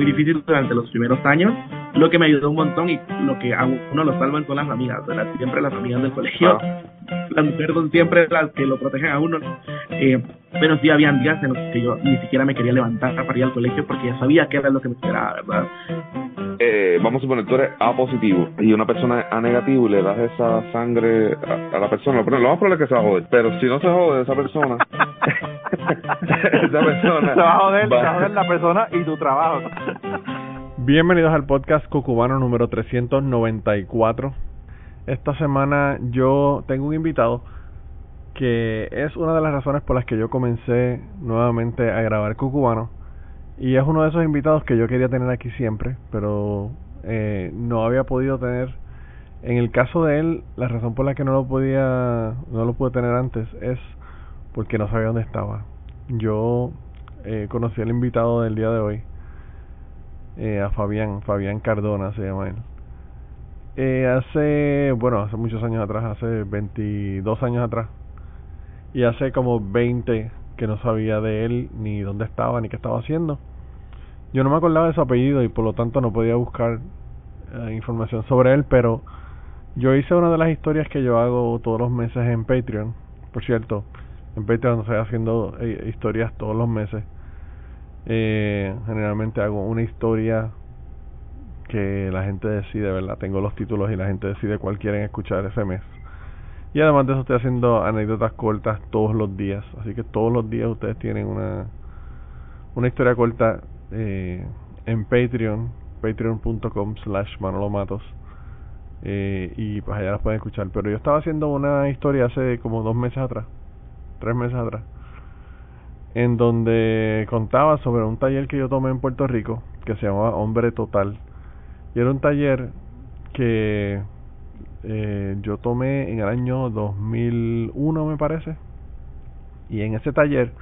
muy difícil durante los primeros años, lo que me ayudó un montón y lo que a uno lo salvan son las amigas, ¿verdad? Siempre las amigas del colegio, las mujeres son siempre las que lo protegen a uno, eh, pero sí habían días en los que yo ni siquiera me quería levantar para ir al colegio porque ya sabía que era lo que me esperaba, ¿verdad? Eh, vamos a suponer, tú eres A positivo y una persona A negativo y le das esa sangre a, la persona, pero lo más probable es que se va a joder, pero si no se jode esa persona, esa persona se va a joder, se va a joder la persona y tu trabajo. Bienvenidos al podcast Cocubano número 394. Esta semana yo tengo un invitado que es una de las razones por las que yo comencé nuevamente a grabar Cucubano y es uno de esos invitados que yo quería tener aquí siempre, pero eh, no había podido tener. En el caso de él, la razón por la que no lo podía, no lo pude tener antes es porque no sabía dónde estaba. Yo eh, conocí al invitado del día de hoy, eh, a Fabián, Fabián Cardona se llama él. Eh, hace, bueno, hace muchos años atrás, hace 22 años atrás, y hace como 20 que no sabía de él, ni dónde estaba, ni qué estaba haciendo. Yo no me acordaba de su apellido y por lo tanto no podía buscar eh, información sobre él, pero yo hice una de las historias que yo hago todos los meses en Patreon. Por cierto, en Patreon estoy haciendo eh, historias todos los meses. Eh, generalmente hago una historia que la gente decide, ¿verdad? Tengo los títulos y la gente decide cuál quieren escuchar ese mes. Y además de eso estoy haciendo anécdotas cortas todos los días. Así que todos los días ustedes tienen una, una historia corta eh, en Patreon, patreon.com slash manolomatos. Eh, y pues allá las pueden escuchar. Pero yo estaba haciendo una historia hace como dos meses atrás, tres meses atrás, en donde contaba sobre un taller que yo tomé en Puerto Rico, que se llamaba Hombre Total. Y era un taller que eh, yo tomé en el año 2001, me parece. Y en ese taller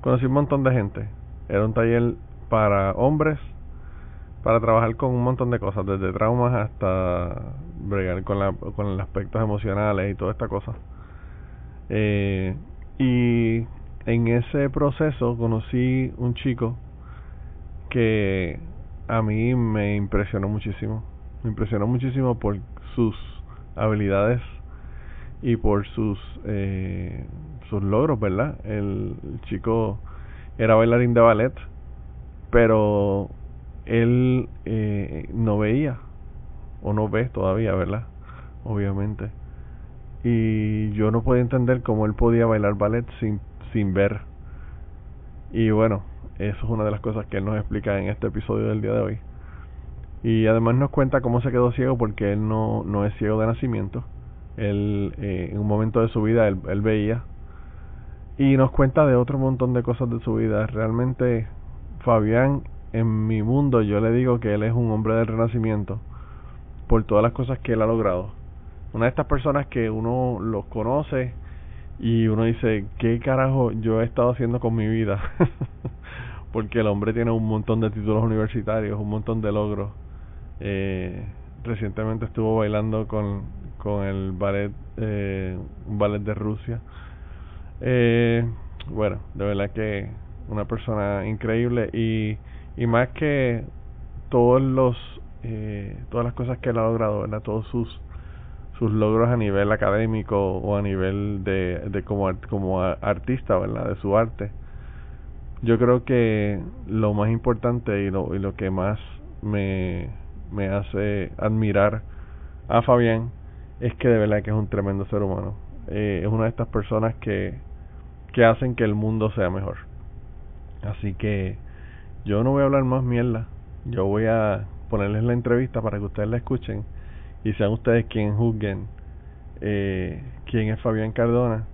conocí un montón de gente. Era un taller para hombres para trabajar con un montón de cosas, desde traumas hasta bregar con, la, con los aspectos emocionales y toda esta cosa. Eh, y en ese proceso conocí un chico que a mí me impresionó muchísimo. Me impresionó muchísimo por sus habilidades y por sus eh, sus logros, ¿verdad? el chico era bailarín de ballet pero él eh, no veía o no ve todavía, ¿verdad? Obviamente. Y yo no podía entender cómo él podía bailar ballet sin, sin ver. Y bueno, eso es una de las cosas que él nos explica en este episodio del día de hoy. Y además nos cuenta cómo se quedó ciego porque él no, no es ciego de nacimiento. Él eh, en un momento de su vida él, él veía. Y nos cuenta de otro montón de cosas de su vida. Realmente Fabián, en mi mundo yo le digo que él es un hombre del renacimiento por todas las cosas que él ha logrado. Una de estas personas que uno los conoce y uno dice, ¿qué carajo yo he estado haciendo con mi vida? Porque el hombre tiene un montón de títulos universitarios, un montón de logros. Eh, recientemente estuvo bailando con, con el ballet, eh, un ballet de Rusia. Eh, bueno, de verdad que una persona increíble y, y más que todos los eh, todas las cosas que él ha logrado, ¿verdad? todos sus sus logros a nivel académico o a nivel de, de como como artista, ¿verdad? de su arte. Yo creo que lo más importante y lo, y lo que más me, me hace admirar a Fabián es que de verdad que es un tremendo ser humano. Eh, es una de estas personas que, que hacen que el mundo sea mejor. Así que yo no voy a hablar más mierda. Yo voy a ponerles la entrevista para que ustedes la escuchen y sean ustedes quienes juzguen eh, quién es Fabián Cardona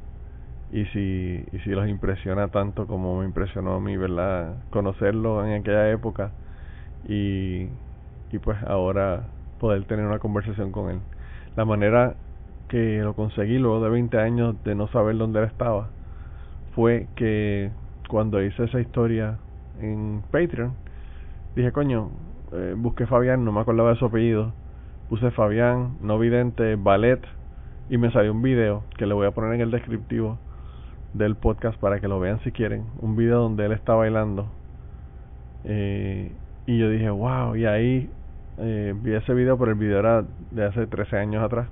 y si, y si los impresiona tanto como me impresionó a mí, ¿verdad? Conocerlo en aquella época y, y pues ahora poder tener una conversación con él. La manera que lo conseguí luego de 20 años de no saber dónde él estaba fue que cuando hice esa historia en Patreon, dije, coño, eh, busqué Fabián, no me acordaba de su apellido, puse Fabián, no vidente, ballet, y me salió un video que le voy a poner en el descriptivo del podcast para que lo vean si quieren, un video donde él está bailando Eh, y yo dije, wow, y ahí eh, vi ese video, pero el video era de hace 13 años atrás.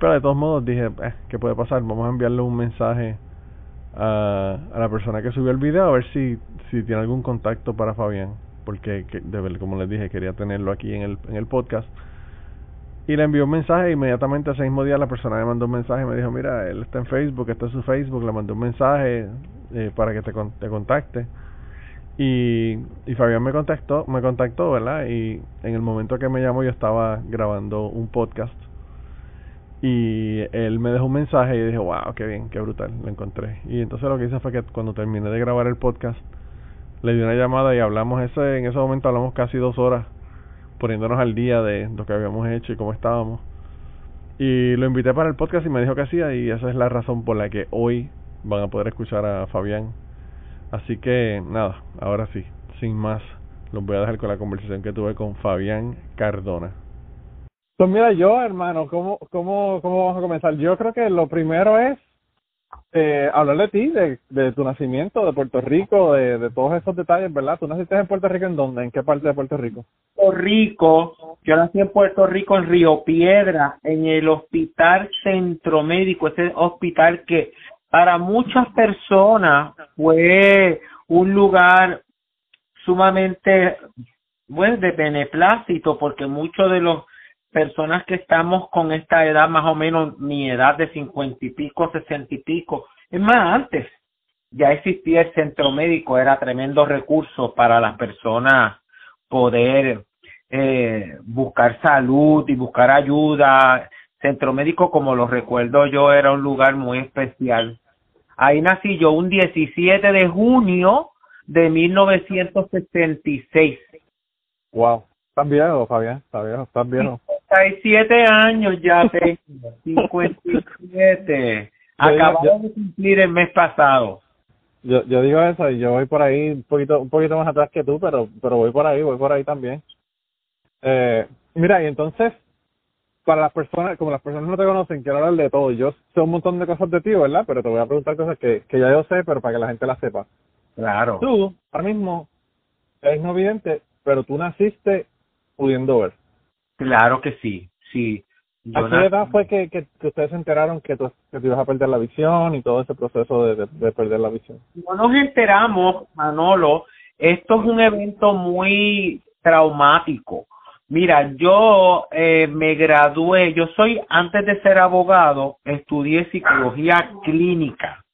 Pero de todos modos dije, eh, ¿qué puede pasar? Vamos a enviarle un mensaje a, la persona que subió el video a ver si, si tiene algún contacto para Fabián. Porque, que, como les dije, quería tenerlo aquí en el, en el podcast. Y le envió un mensaje inmediatamente ese mismo día la persona me mandó un mensaje me dijo, mira, él está en Facebook, está en su Facebook, le mandó un mensaje eh, para que te, te contacte. Y, y Fabián me contactó, me contactó, ¿verdad? Y en el momento que me llamó yo estaba grabando un podcast y él me dejó un mensaje y dije, wow, qué bien, qué brutal, lo encontré. Y entonces lo que hice fue que cuando terminé de grabar el podcast, le di una llamada y hablamos ese, en ese momento hablamos casi dos horas poniéndonos al día de lo que habíamos hecho y cómo estábamos. Y lo invité para el podcast y me dijo que hacía y esa es la razón por la que hoy van a poder escuchar a Fabián Así que nada, ahora sí, sin más, los voy a dejar con la conversación que tuve con Fabián Cardona. Pues mira, yo, hermano, ¿cómo, cómo, cómo vamos a comenzar? Yo creo que lo primero es eh, hablar de ti, de, de tu nacimiento, de Puerto Rico, de, de todos esos detalles, ¿verdad? ¿Tú naciste en Puerto Rico en dónde? ¿En qué parte de Puerto Rico? Puerto Rico, yo nací en Puerto Rico, en Río Piedra, en el Hospital Centro Médico, ese hospital que para muchas personas fue un lugar sumamente bueno de beneplácito porque muchos de los personas que estamos con esta edad más o menos mi edad de cincuenta y pico sesenta y pico es más antes ya existía el centro médico era tremendo recurso para las personas poder eh, buscar salud y buscar ayuda centro médico como lo recuerdo yo era un lugar muy especial Ahí nací yo un 17 de junio de 1976. Wow. ¿Estás viejo, Fabián? ¿Estás viejo? ¿Estás viejo? 57 años ya tengo. 57. Acabamos de cumplir el mes pasado. Yo, yo digo eso y yo voy por ahí un poquito un poquito más atrás que tú, pero pero voy por ahí, voy por ahí también. Eh, mira, y entonces para las personas, como las personas no te conocen, quiero hablar de todo. Yo sé un montón de cosas de ti, ¿verdad? Pero te voy a preguntar cosas que, que ya yo sé, pero para que la gente las sepa. Claro. Tú, ahora mismo, eres no vidente, pero tú naciste pudiendo ver. Claro que sí, sí. ¿A qué edad fue que, que, ustedes se enteraron que tú, que ibas a perder la visión y todo ese proceso de, de perder la visión? No nos enteramos, Manolo. Esto es un evento muy traumático Mira, yo eh, me gradué, yo soy, antes de ser abogado, estudié psicología clínica.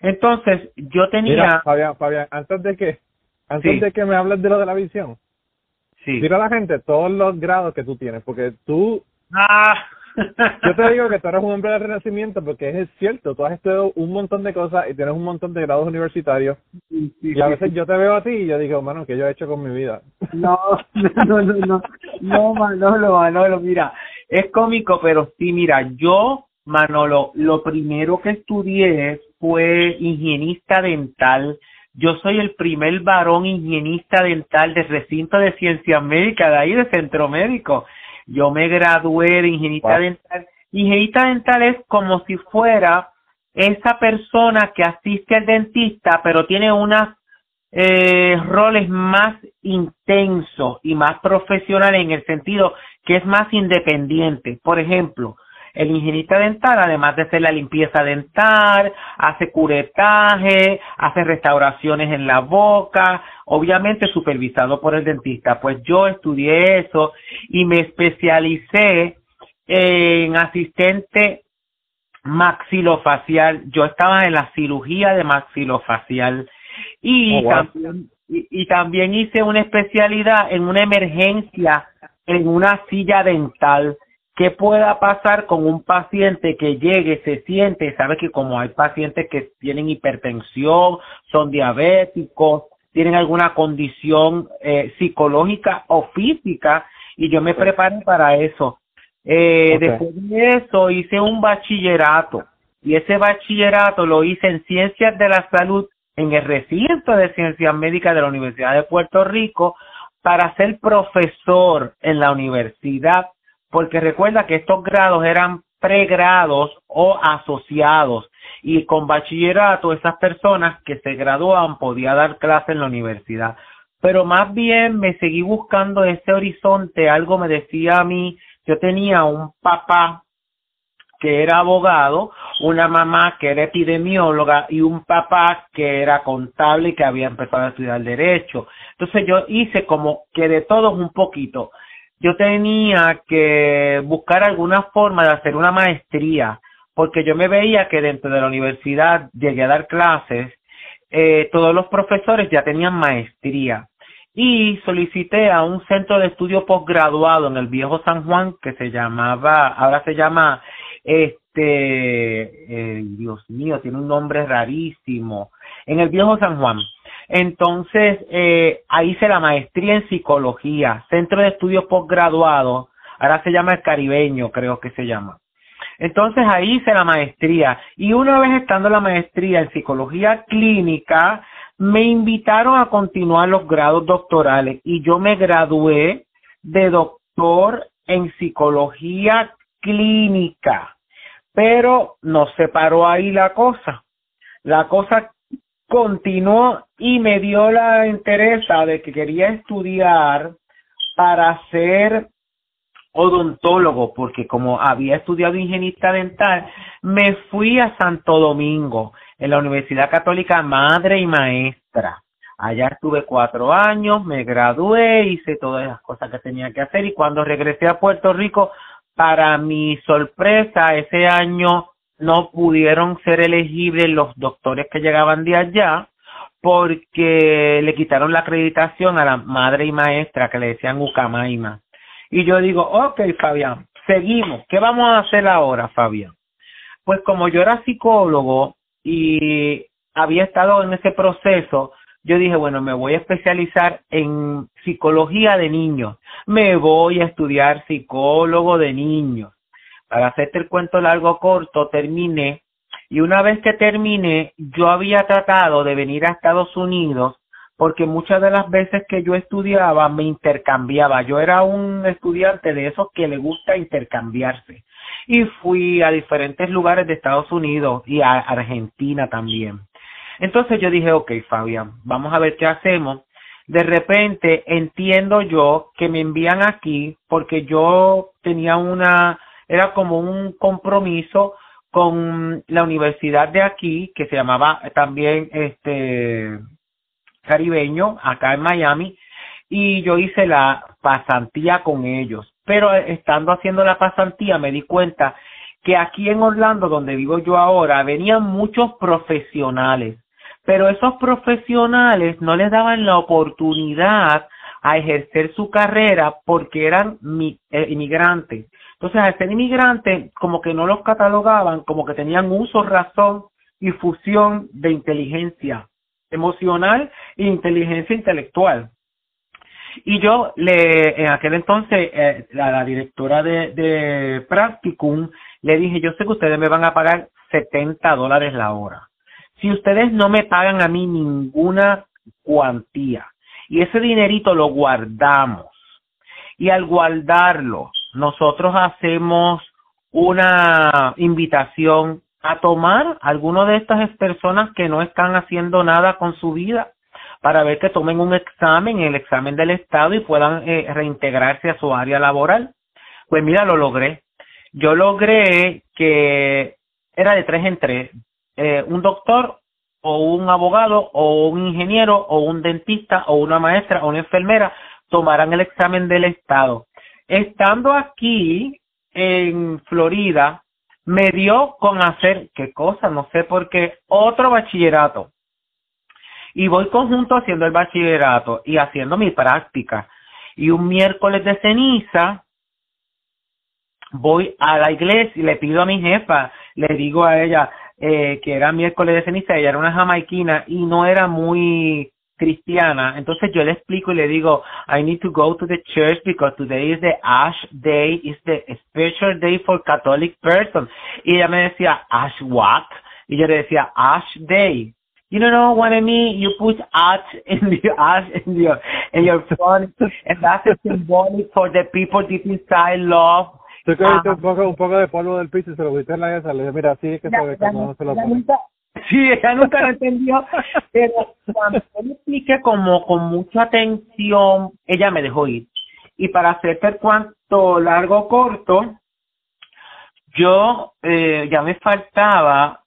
Entonces, yo tenía... Mira, Fabián, Fabián, antes de que, antes de que me hables de lo de la visión, sí. mira a la gente todos los grados que tú tienes, porque tú... Ah. Yo te digo que tú eres un hombre del renacimiento porque es cierto, tú has estudiado un montón de cosas y tienes un montón de grados universitarios. y a veces yo te veo a ti y yo digo, mano, ¿qué yo he hecho con mi vida? No, no, no, no, no, Manolo, Manolo, mira, es cómico, pero sí, mira, yo, Manolo, lo primero que estudié fue higienista dental. Yo soy el primer varón higienista dental del recinto de ciencias médicas, de ahí de centro médico. Yo me gradué de ingenista dental. Ingenista dental es como si fuera esa persona que asiste al dentista, pero tiene unos eh, roles más intensos y más profesionales en el sentido que es más independiente. Por ejemplo, el higienista dental, además de hacer la limpieza dental, hace curetaje, hace restauraciones en la boca, obviamente supervisado por el dentista. Pues yo estudié eso y me especialicé en asistente maxilofacial. Yo estaba en la cirugía de maxilofacial y oh, también y, también hice una especialidad en una emergencia en una silla dental ¿Qué pueda pasar con un paciente que llegue, se siente, sabe que como hay pacientes que tienen hipertensión, son diabéticos, tienen alguna condición eh, psicológica o física, y yo me preparé para eso. Eh, Después de eso hice un bachillerato, y ese bachillerato lo hice en Ciencias de la Salud en el recinto de Ciencias Médicas de la Universidad de Puerto Rico para ser profesor en la universidad porque recuerda que estos grados eran pregrados o asociados y con bachillerato esas personas que se graduaban podían dar clase en la universidad. pero más bien me seguí buscando ese horizonte, algo me decía a mí, yo tenía un papá que era abogado, una mamá que era epidemióloga y un papá que era contable y que había empezado a estudiar derecho. Entonces yo hice como que de todos un poquito. Yo tenía que buscar alguna forma de hacer una maestría, porque yo me veía que dentro de la universidad llegué a dar clases, eh, todos los profesores ya tenían maestría y solicité a un centro de estudio posgraduado en el viejo San Juan que se llamaba, ahora se llama este, eh, Dios mío, tiene un nombre rarísimo, en el viejo San Juan. Entonces, eh, ahí hice la maestría en psicología, centro de estudios posgraduado, ahora se llama el caribeño, creo que se llama. Entonces ahí hice la maestría y una vez estando la maestría en psicología clínica, me invitaron a continuar los grados doctorales y yo me gradué de doctor en psicología clínica. Pero no se paró ahí la cosa. La cosa continuó y me dio la interés de que quería estudiar para ser odontólogo, porque como había estudiado higienista dental, me fui a Santo Domingo, en la Universidad Católica Madre y Maestra. Allá estuve cuatro años, me gradué, hice todas las cosas que tenía que hacer y cuando regresé a Puerto Rico, para mi sorpresa, ese año no pudieron ser elegibles los doctores que llegaban de allá porque le quitaron la acreditación a la madre y maestra que le decían Ucamaima. Y yo digo, ok, Fabián, seguimos. ¿Qué vamos a hacer ahora, Fabián? Pues como yo era psicólogo y había estado en ese proceso, yo dije, bueno, me voy a especializar en psicología de niños. Me voy a estudiar psicólogo de niños. Para hacerte el cuento largo corto, terminé y una vez que terminé, yo había tratado de venir a Estados Unidos porque muchas de las veces que yo estudiaba me intercambiaba. Yo era un estudiante de esos que le gusta intercambiarse. Y fui a diferentes lugares de Estados Unidos y a Argentina también. Entonces yo dije, ok, Fabián, vamos a ver qué hacemos. De repente entiendo yo que me envían aquí porque yo tenía una, era como un compromiso con la universidad de aquí que se llamaba también este caribeño acá en Miami y yo hice la pasantía con ellos. Pero estando haciendo la pasantía me di cuenta que aquí en Orlando, donde vivo yo ahora, venían muchos profesionales, pero esos profesionales no les daban la oportunidad a ejercer su carrera porque eran eh, inmigrantes. Entonces, al ser inmigrantes, como que no los catalogaban, como que tenían uso, razón y fusión de inteligencia emocional e inteligencia intelectual. Y yo le, en aquel entonces, eh, la, directora de, de Practicum, le dije, yo sé que ustedes me van a pagar 70 dólares la hora. Si ustedes no me pagan a mí ninguna cuantía y ese dinerito lo guardamos y al guardarlo, nosotros hacemos una invitación a tomar alguno de estas personas que no están haciendo nada con su vida para ver que tomen un examen, el examen del Estado y puedan eh, reintegrarse a su área laboral. Pues mira, lo logré. Yo logré que era de tres en tres, eh, un doctor o un abogado o un ingeniero o un dentista o una maestra o una enfermera tomaran el examen del Estado. Estando aquí en Florida, me dio con hacer, qué cosa, no sé por qué, otro bachillerato. Y voy conjunto haciendo el bachillerato y haciendo mi práctica. Y un miércoles de ceniza, voy a la iglesia y le pido a mi jefa, le digo a ella eh, que era miércoles de ceniza, ella era una jamaiquina y no era muy cristiana. Entonces yo le explico y le digo, I need to go to the church because today is the Ash Day, is the special day for Catholic person. Y ella me decía, Ash what? Y yo le decía, Ash Day. You don't know what I mean? You put ash in the ash in your in your front, and that's a symbolic for the people deep inside love. Tú cogiste un poco, un poco de polvo del piso y se lo viste en la esa. Le dije, mira, así es que se ve cuando no se lo pone. Sí, ella nunca lo entendió, pero cuando me expliqué como con mucha atención, ella me dejó ir. Y para hacerte el cuanto largo o corto, yo eh, ya me faltaba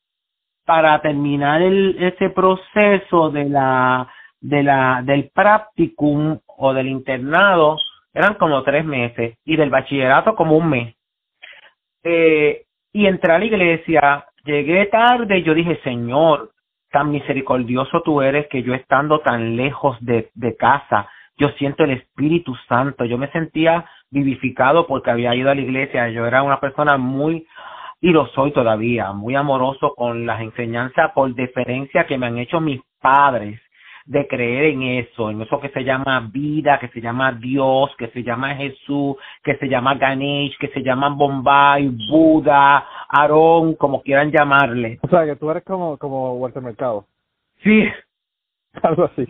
para terminar el, ese proceso de la, de la, del practicum o del internado, eran como tres meses, y del bachillerato como un mes. Eh, y entré a la iglesia, llegué tarde y yo dije, Señor, tan misericordioso tú eres que yo estando tan lejos de, de casa, yo siento el Espíritu Santo, yo me sentía vivificado porque había ido a la iglesia, yo era una persona muy, y lo soy todavía, muy amoroso con las enseñanzas por deferencia que me han hecho mis padres de creer en eso, en eso que se llama vida, que se llama Dios, que se llama Jesús, que se llama Ganesh, que se llama Bombay, Buda, Aarón, como quieran llamarle. O sea, que tú eres como, como Walter Mercado. Sí. Algo así.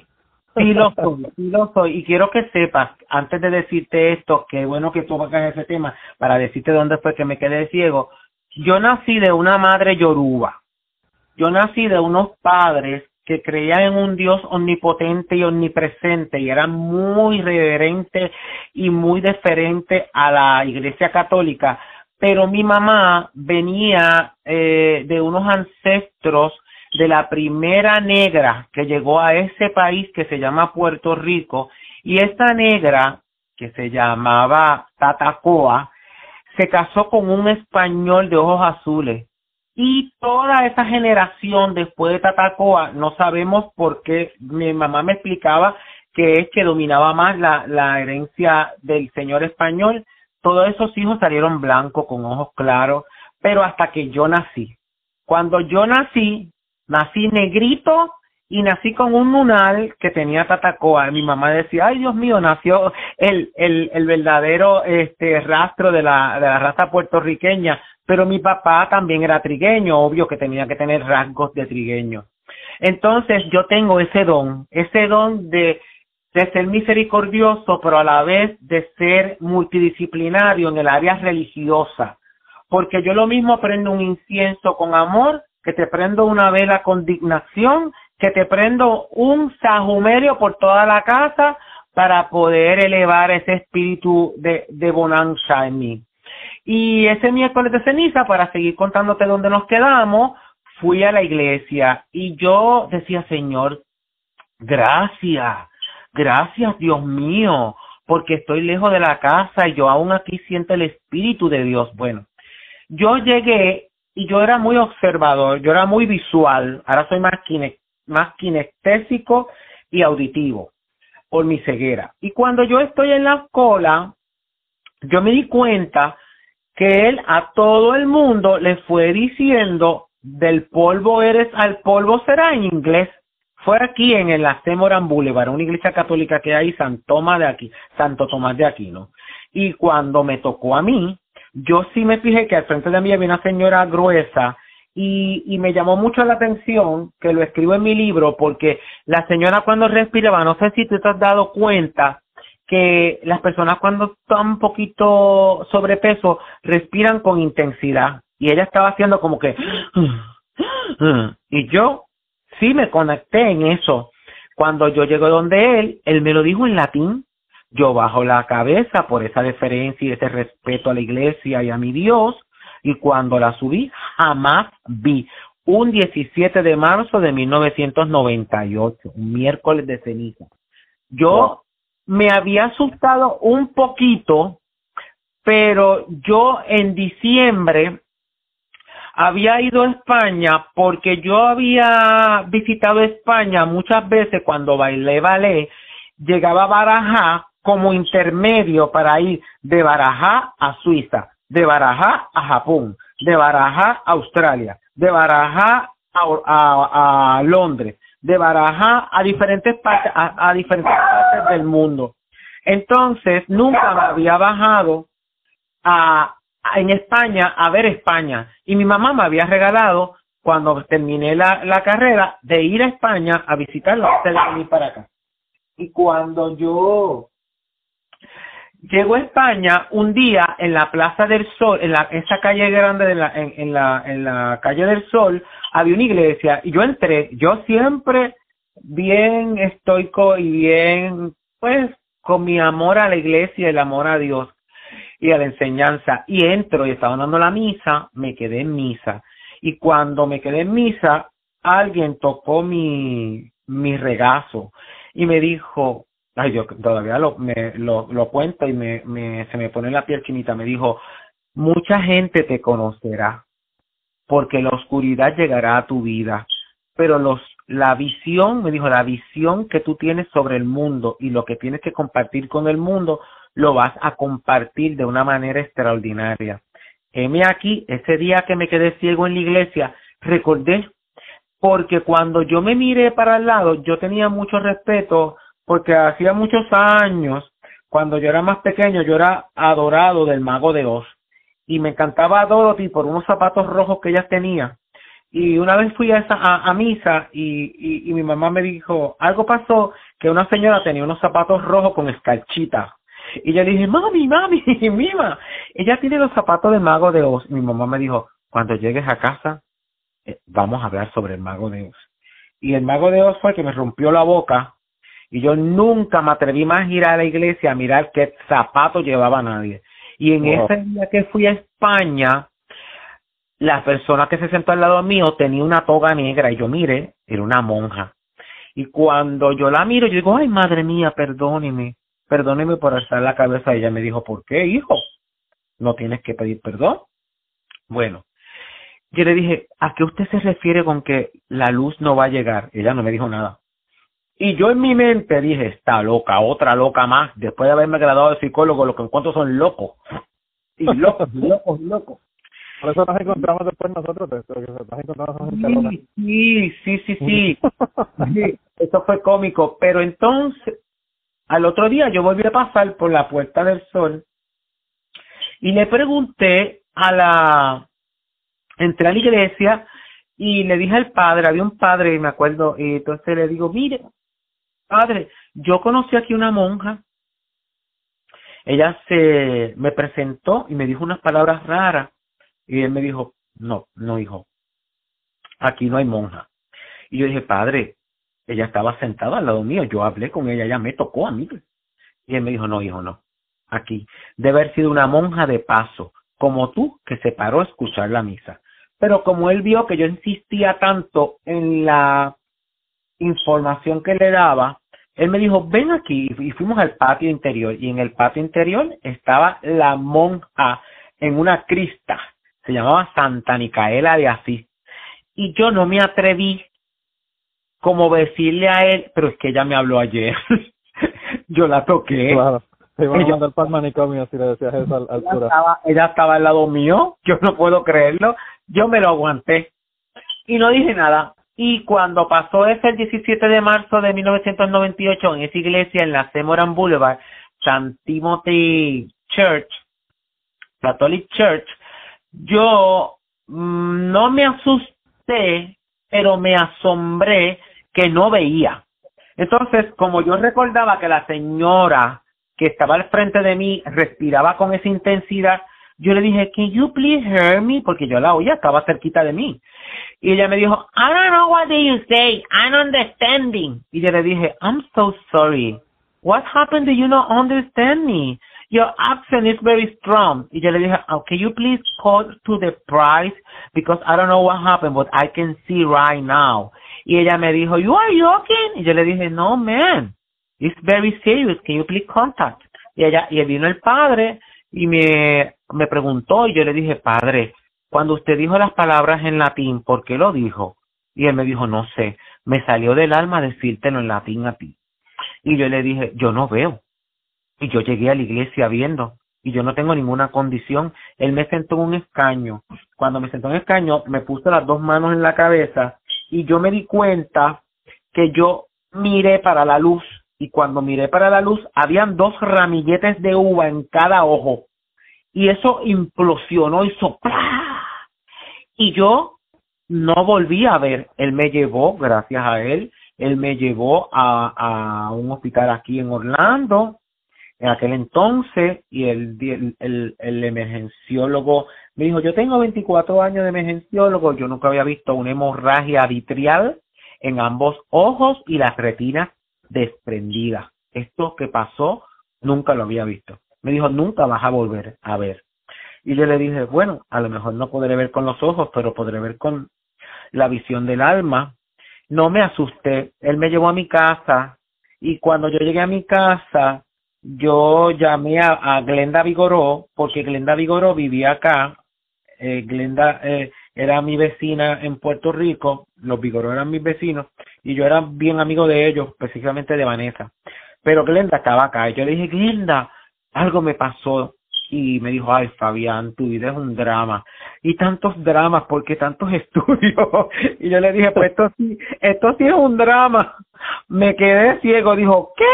Sí lo soy, sí lo soy. Y quiero que sepas, antes de decirte esto, que bueno que tú tocas ese tema, para decirte dónde fue que me quedé ciego. Yo nací de una madre yoruba. Yo nací de unos padres que creían en un Dios omnipotente y omnipresente y eran muy reverentes y muy deferentes a la Iglesia Católica, pero mi mamá venía eh, de unos ancestros de la primera negra que llegó a ese país que se llama Puerto Rico y esta negra que se llamaba Tatacoa se casó con un español de ojos azules y toda esa generación después de Tatacoa, no sabemos por qué, mi mamá me explicaba que es que dominaba más la, la herencia del señor español. Todos esos hijos salieron blancos, con ojos claros, pero hasta que yo nací. Cuando yo nací, nací negrito y nací con un lunar que tenía tatacoa. Mi mamá decía, ay Dios mío, nació el, el, el verdadero este rastro de la, de la raza puertorriqueña pero mi papá también era trigueño, obvio que tenía que tener rasgos de trigueño. Entonces yo tengo ese don, ese don de, de ser misericordioso, pero a la vez de ser multidisciplinario en el área religiosa. Porque yo lo mismo prendo un incienso con amor, que te prendo una vela con dignación, que te prendo un sajumerio por toda la casa para poder elevar ese espíritu de, de bonanza en mí. Y ese miércoles de ceniza, para seguir contándote dónde nos quedamos, fui a la iglesia y yo decía, Señor, gracias, gracias Dios mío, porque estoy lejos de la casa y yo aún aquí siento el Espíritu de Dios. Bueno, yo llegué y yo era muy observador, yo era muy visual, ahora soy más, más kinestésico y auditivo por mi ceguera. Y cuando yo estoy en la cola, yo me di cuenta que él a todo el mundo le fue diciendo del polvo eres al polvo será en inglés. Fue aquí en el Acemoran Boulevard, una iglesia católica que hay San Tomás de aquí, Santo Tomás de Aquino. Y cuando me tocó a mí, yo sí me fijé que al frente de mí había una señora gruesa y, y me llamó mucho la atención que lo escribo en mi libro porque la señora cuando respiraba, no sé si tú te has dado cuenta, que las personas cuando están un poquito sobrepeso respiran con intensidad y ella estaba haciendo como que y yo sí me conecté en eso. Cuando yo llego donde él, él me lo dijo en latín. Yo bajo la cabeza por esa deferencia y ese respeto a la iglesia y a mi Dios. Y cuando la subí, jamás vi. Un 17 de marzo de 1998, un miércoles de ceniza. Yo me había asustado un poquito, pero yo en diciembre había ido a España porque yo había visitado España muchas veces cuando bailé ballet, llegaba a Barajá como intermedio para ir de Barajá a Suiza, de Barajá a Japón, de Barajá a Australia, de Barajá a, Londres, de Baraja a diferentes partes, a, diferentes partes del mundo. Entonces, nunca me había bajado a, en España a ver España. Y mi mamá me había regalado, cuando terminé la, la carrera, de ir a España a visitarlo antes de para acá. Y cuando yo llego a España un día en la Plaza del Sol, en la, esa calle grande de la, en, la, en la calle del Sol, había una iglesia y yo entré, yo siempre bien estoico y bien, pues, con mi amor a la iglesia, el amor a Dios y a la enseñanza. Y entro y estaba dando la misa, me quedé en misa. Y cuando me quedé en misa, alguien tocó mi, mi regazo y me dijo, ay, yo todavía lo, me, lo, lo cuento y me, se me pone la piel chinita, me dijo, mucha gente te conocerá porque la oscuridad llegará a tu vida, pero los la visión, me dijo, la visión que tú tienes sobre el mundo y lo que tienes que compartir con el mundo, lo vas a compartir de una manera extraordinaria. Heme aquí, ese día que me quedé ciego en la iglesia, recordé, porque cuando yo me miré para el lado, yo tenía mucho respeto, porque hacía muchos años, cuando yo era más pequeño, yo era adorado del mago de Oz. Y me encantaba Dorothy por unos zapatos rojos que ella tenía y una vez fui a, esa, a, misa y, y, mi mamá me dijo, algo pasó que una señora tenía unos zapatos rojos con escarchita. Y yo le dije, mami, mami, mima, ella tiene los zapatos del mago de Oz. mi mamá me dijo, cuando llegues a casa, eh, vamos a hablar sobre el mago de Oz. Y el mago de Oz fue el que me rompió la boca y yo nunca me atreví más a ir a la iglesia a mirar qué zapatos llevaba nadie. Y en ese día que fui a España, la persona que se sentó al lado mío tenía una toga negra y yo mire, era una monja. Y cuando yo la miro, yo digo, ay, madre mía, perdóneme, perdóneme por alzar la cabeza. ella me dijo, ¿por qué, hijo? No tienes que pedir perdón. Bueno, yo le dije, ¿a qué usted se refiere con que la luz no va a llegar? Ella no me dijo nada. Y yo en mi mente dije, está loca, otra loca más. Después de haberme graduado de psicólogo, lo que encuentro son locos. Y locos, locos, locos. Por eso nos encontramos después nosotros, sí, sí, sí, sí, sí. sí. Eso fue cómico. Pero entonces, al otro día yo volví a pasar por la Puerta del Sol y le pregunté a la... Entré a la iglesia y le dije al padre, había un padre, me acuerdo, y entonces le digo, mire, padre, yo conocí aquí una monja. Ella se me presentó y me dijo unas palabras raras y él me dijo, no, no hijo, aquí no hay monja. Y yo dije, padre, ella estaba sentada al lado mío, yo hablé con ella, ella me tocó a mí. Y él me dijo, no, hijo, no, aquí debe haber sido una monja de paso, como tú, que se paró a escuchar la misa. Pero como él vio que yo insistía tanto en la información que le daba, él me dijo, ven aquí, y fuimos al patio interior, y en el patio interior estaba la monja en una crista se llamaba Santa Nicaela de Asís. Y yo no me atreví como decirle a él, pero es que ella me habló ayer. yo la toqué. Claro. Te a mandar para el manicomio si le decías eso al, estaba, ella estaba al lado mío, yo no puedo creerlo, yo me lo aguanté y no dije nada. Y cuando pasó ese el 17 de marzo de 1998 en esa iglesia en la Semoran Boulevard, San Timothy Church, Catholic Church, yo mm, no me asusté, pero me asombré que no veía. Entonces, como yo recordaba que la señora que estaba al frente de mí respiraba con esa intensidad, yo le dije, can you please hear me? Porque yo la oía, estaba cerquita de mí. Y ella me dijo, I don't know what you say, I'm understanding. Y yo le dije, I'm so sorry. What happened? Do you not understand me? your accent is very strong. Y yo le dije, oh, can you please call to the price? Because I don't know what happened, but I can see right now. Y ella me dijo, you are joking? Y yo le dije, no, man. It's very serious. Can you please contact? Y ella, y vino el padre y me, me preguntó y yo le dije, padre, cuando usted dijo las palabras en latín, ¿por qué lo dijo? Y él me dijo, no sé, me salió del alma decírtelo en latín a ti. Y yo le dije, yo no veo. Y yo llegué a la iglesia viendo, y yo no tengo ninguna condición. Él me sentó en un escaño. Cuando me sentó en el escaño, me puse las dos manos en la cabeza y yo me di cuenta que yo miré para la luz y cuando miré para la luz habían dos ramilletes de uva en cada ojo y eso implosionó y sopló. Y yo no volví a ver. Él me llevó, gracias a él, él me llevó a, un hospital aquí en Orlando en aquel entonces y el, el, el, emergenciólogo me dijo, yo tengo 24 años de emergenciólogo, yo nunca había visto una hemorragia vitrial en ambos ojos y las retinas desprendidas. Esto que pasó nunca lo había visto. Me dijo, nunca vas a volver a ver. Y yo le dije, bueno, a lo mejor no podré ver con los ojos, pero podré ver con la visión del alma. No me asusté. Él me llevó a mi casa y cuando yo llegué a mi casa, yo llamé a, Glenda Vigoró, porque Glenda Vigoró vivía acá. Eh, Glenda eh, era mi vecina en Puerto Rico, los Vigoró eran mis vecinos, y yo era bien amigo de ellos, específicamente de Vanessa. Pero Glenda estaba acá, y yo le dije, Glenda, algo me pasó, y me dijo, ay Fabián, tu vida es un drama. Y tantos dramas, porque tantos estudios. y yo le dije, pues esto sí, esto sí es un drama. Me quedé ciego. Dijo, ¿qué?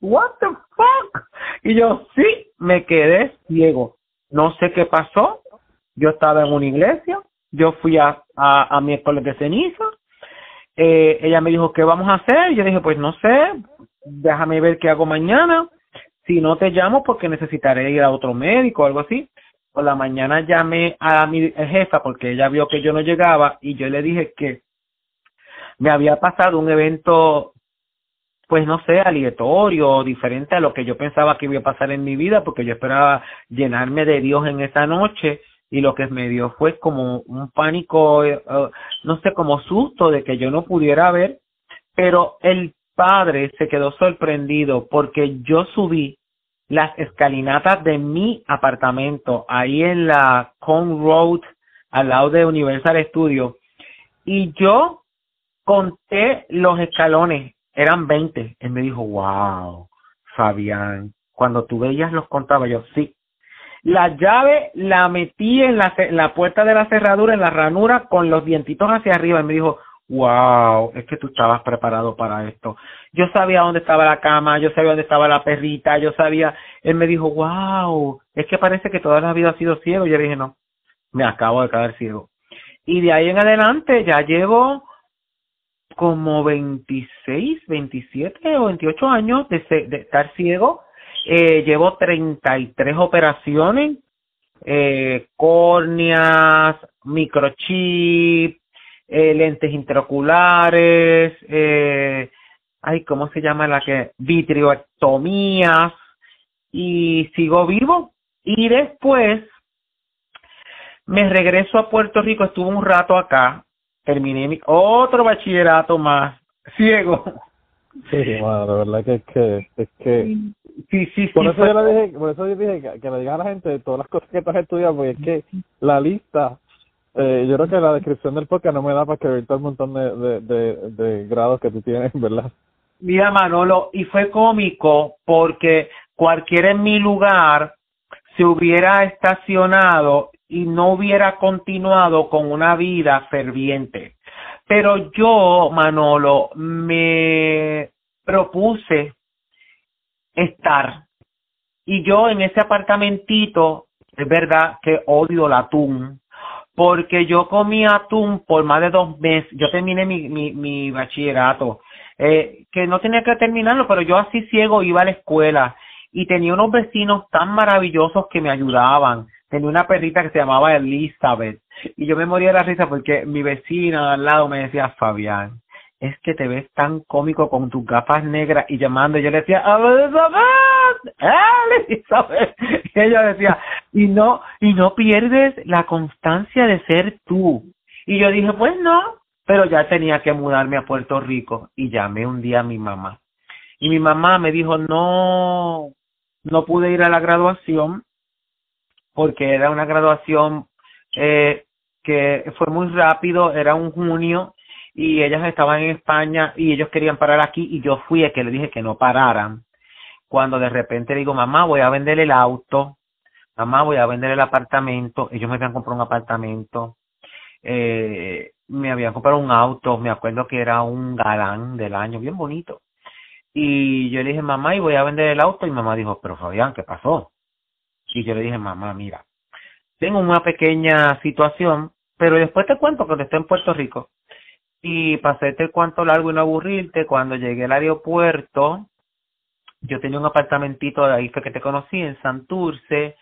What the fuck? Y yo, sí, me quedé ciego. No sé qué pasó. Yo estaba en una iglesia. Yo fui a, a, a miércoles de ceniza. Eh, ella me dijo, ¿qué vamos a hacer? Yo dije, pues no sé, déjame ver qué hago mañana si no te llamo porque necesitaré ir a otro médico o algo así. Por la mañana llamé a mi jefa porque ella vio que yo no llegaba y yo le dije que me había pasado un evento, pues no sé, aleatorio, diferente a lo que yo pensaba que iba a pasar en mi vida porque yo esperaba llenarme de Dios en esa noche y lo que me dio fue como un pánico, eh, eh, no sé, como susto de que yo no pudiera ver, pero el padre se quedó sorprendido porque yo subí las escalinatas de mi apartamento ahí en la Con Road al lado de Universal Studio y yo conté los escalones, eran 20. Él me dijo, wow, Fabián, cuando tú veías los contaba yo, sí. La llave la metí en la, puerta de la cerradura, en la ranura, con los dientitos hacia arriba. Y me dijo, wow, es que tú estabas preparado para esto. Yo sabía dónde estaba la cama, yo sabía dónde estaba la perrita, yo sabía, él me dijo, wow, es que parece que toda la vida ha sido ciego. Yo le dije, no, me acabo de quedar ciego. Y de ahí en adelante ya llevo como 26, 27 o 28 años de estar ciego. Eh, llevo 33 operaciones, eh, córneas, microchip, eh, lentes intraoculares, eh, ay, ¿cómo se llama la que? Vitrioectomías, y sigo vivo. Y después me regreso a Puerto Rico, estuve un rato acá, terminé mi otro bachillerato más, ciego. Sí, bueno, la verdad que es que, es que sí, sí, por eso yo le dije, por eso yo dije que, que le diga a la gente todas las cosas que tú has estudiado, porque es que la lista eh, yo creo que la descripción del podcast no me da para escribir todo el montón de, de, de, grados que tú tienes, ¿verdad? Mira, Manolo, y fue cómico porque cualquiera en mi lugar se hubiera estacionado y no hubiera continuado con una vida ferviente. Pero yo, Manolo, me propuse estar. Y yo en ese apartamentito, es verdad que odio el atún, porque yo comí atún por más de dos meses. Yo terminé mi, mi, mi bachillerato, eh, que no tenía que terminarlo, pero yo así ciego iba a la escuela y tenía unos vecinos tan maravillosos que me ayudaban. Tenía una perrita que se llamaba Elizabeth y yo me moría de la risa porque mi vecina al lado me decía, Fabián, es que te ves tan cómico con tus gafas negras y llamando. Y yo le decía, Elizabeth. Y ella decía, y no, y no pierdes la constancia de ser tú. Y yo dije, pues no, pero ya tenía que mudarme a Puerto Rico y llamé un día a mi mamá. Y mi mamá me dijo, no, no pude ir a la graduación porque era una graduación eh, que fue muy rápido, era un junio y ellas estaban en España y ellos querían parar aquí y yo fui el que le dije que no pararan. Cuando de repente digo, mamá, voy a vender el auto, mamá, voy a vender el apartamento, ellos me habían comprado un apartamento, eh, me habían comprado un auto, me acuerdo que era un galán del año, bien bonito. Y yo le dije, mamá, y voy a vender el auto, y mamá dijo, pero Fabián, ¿qué pasó? Y yo le dije, mamá, mira, tengo una pequeña situación, pero después te cuento que estoy en Puerto Rico. Y pasé este cuanto largo y no aburrirte, cuando llegué al aeropuerto, yo tenía un apartamentito, de ahí fue que te conocí, en Santurce,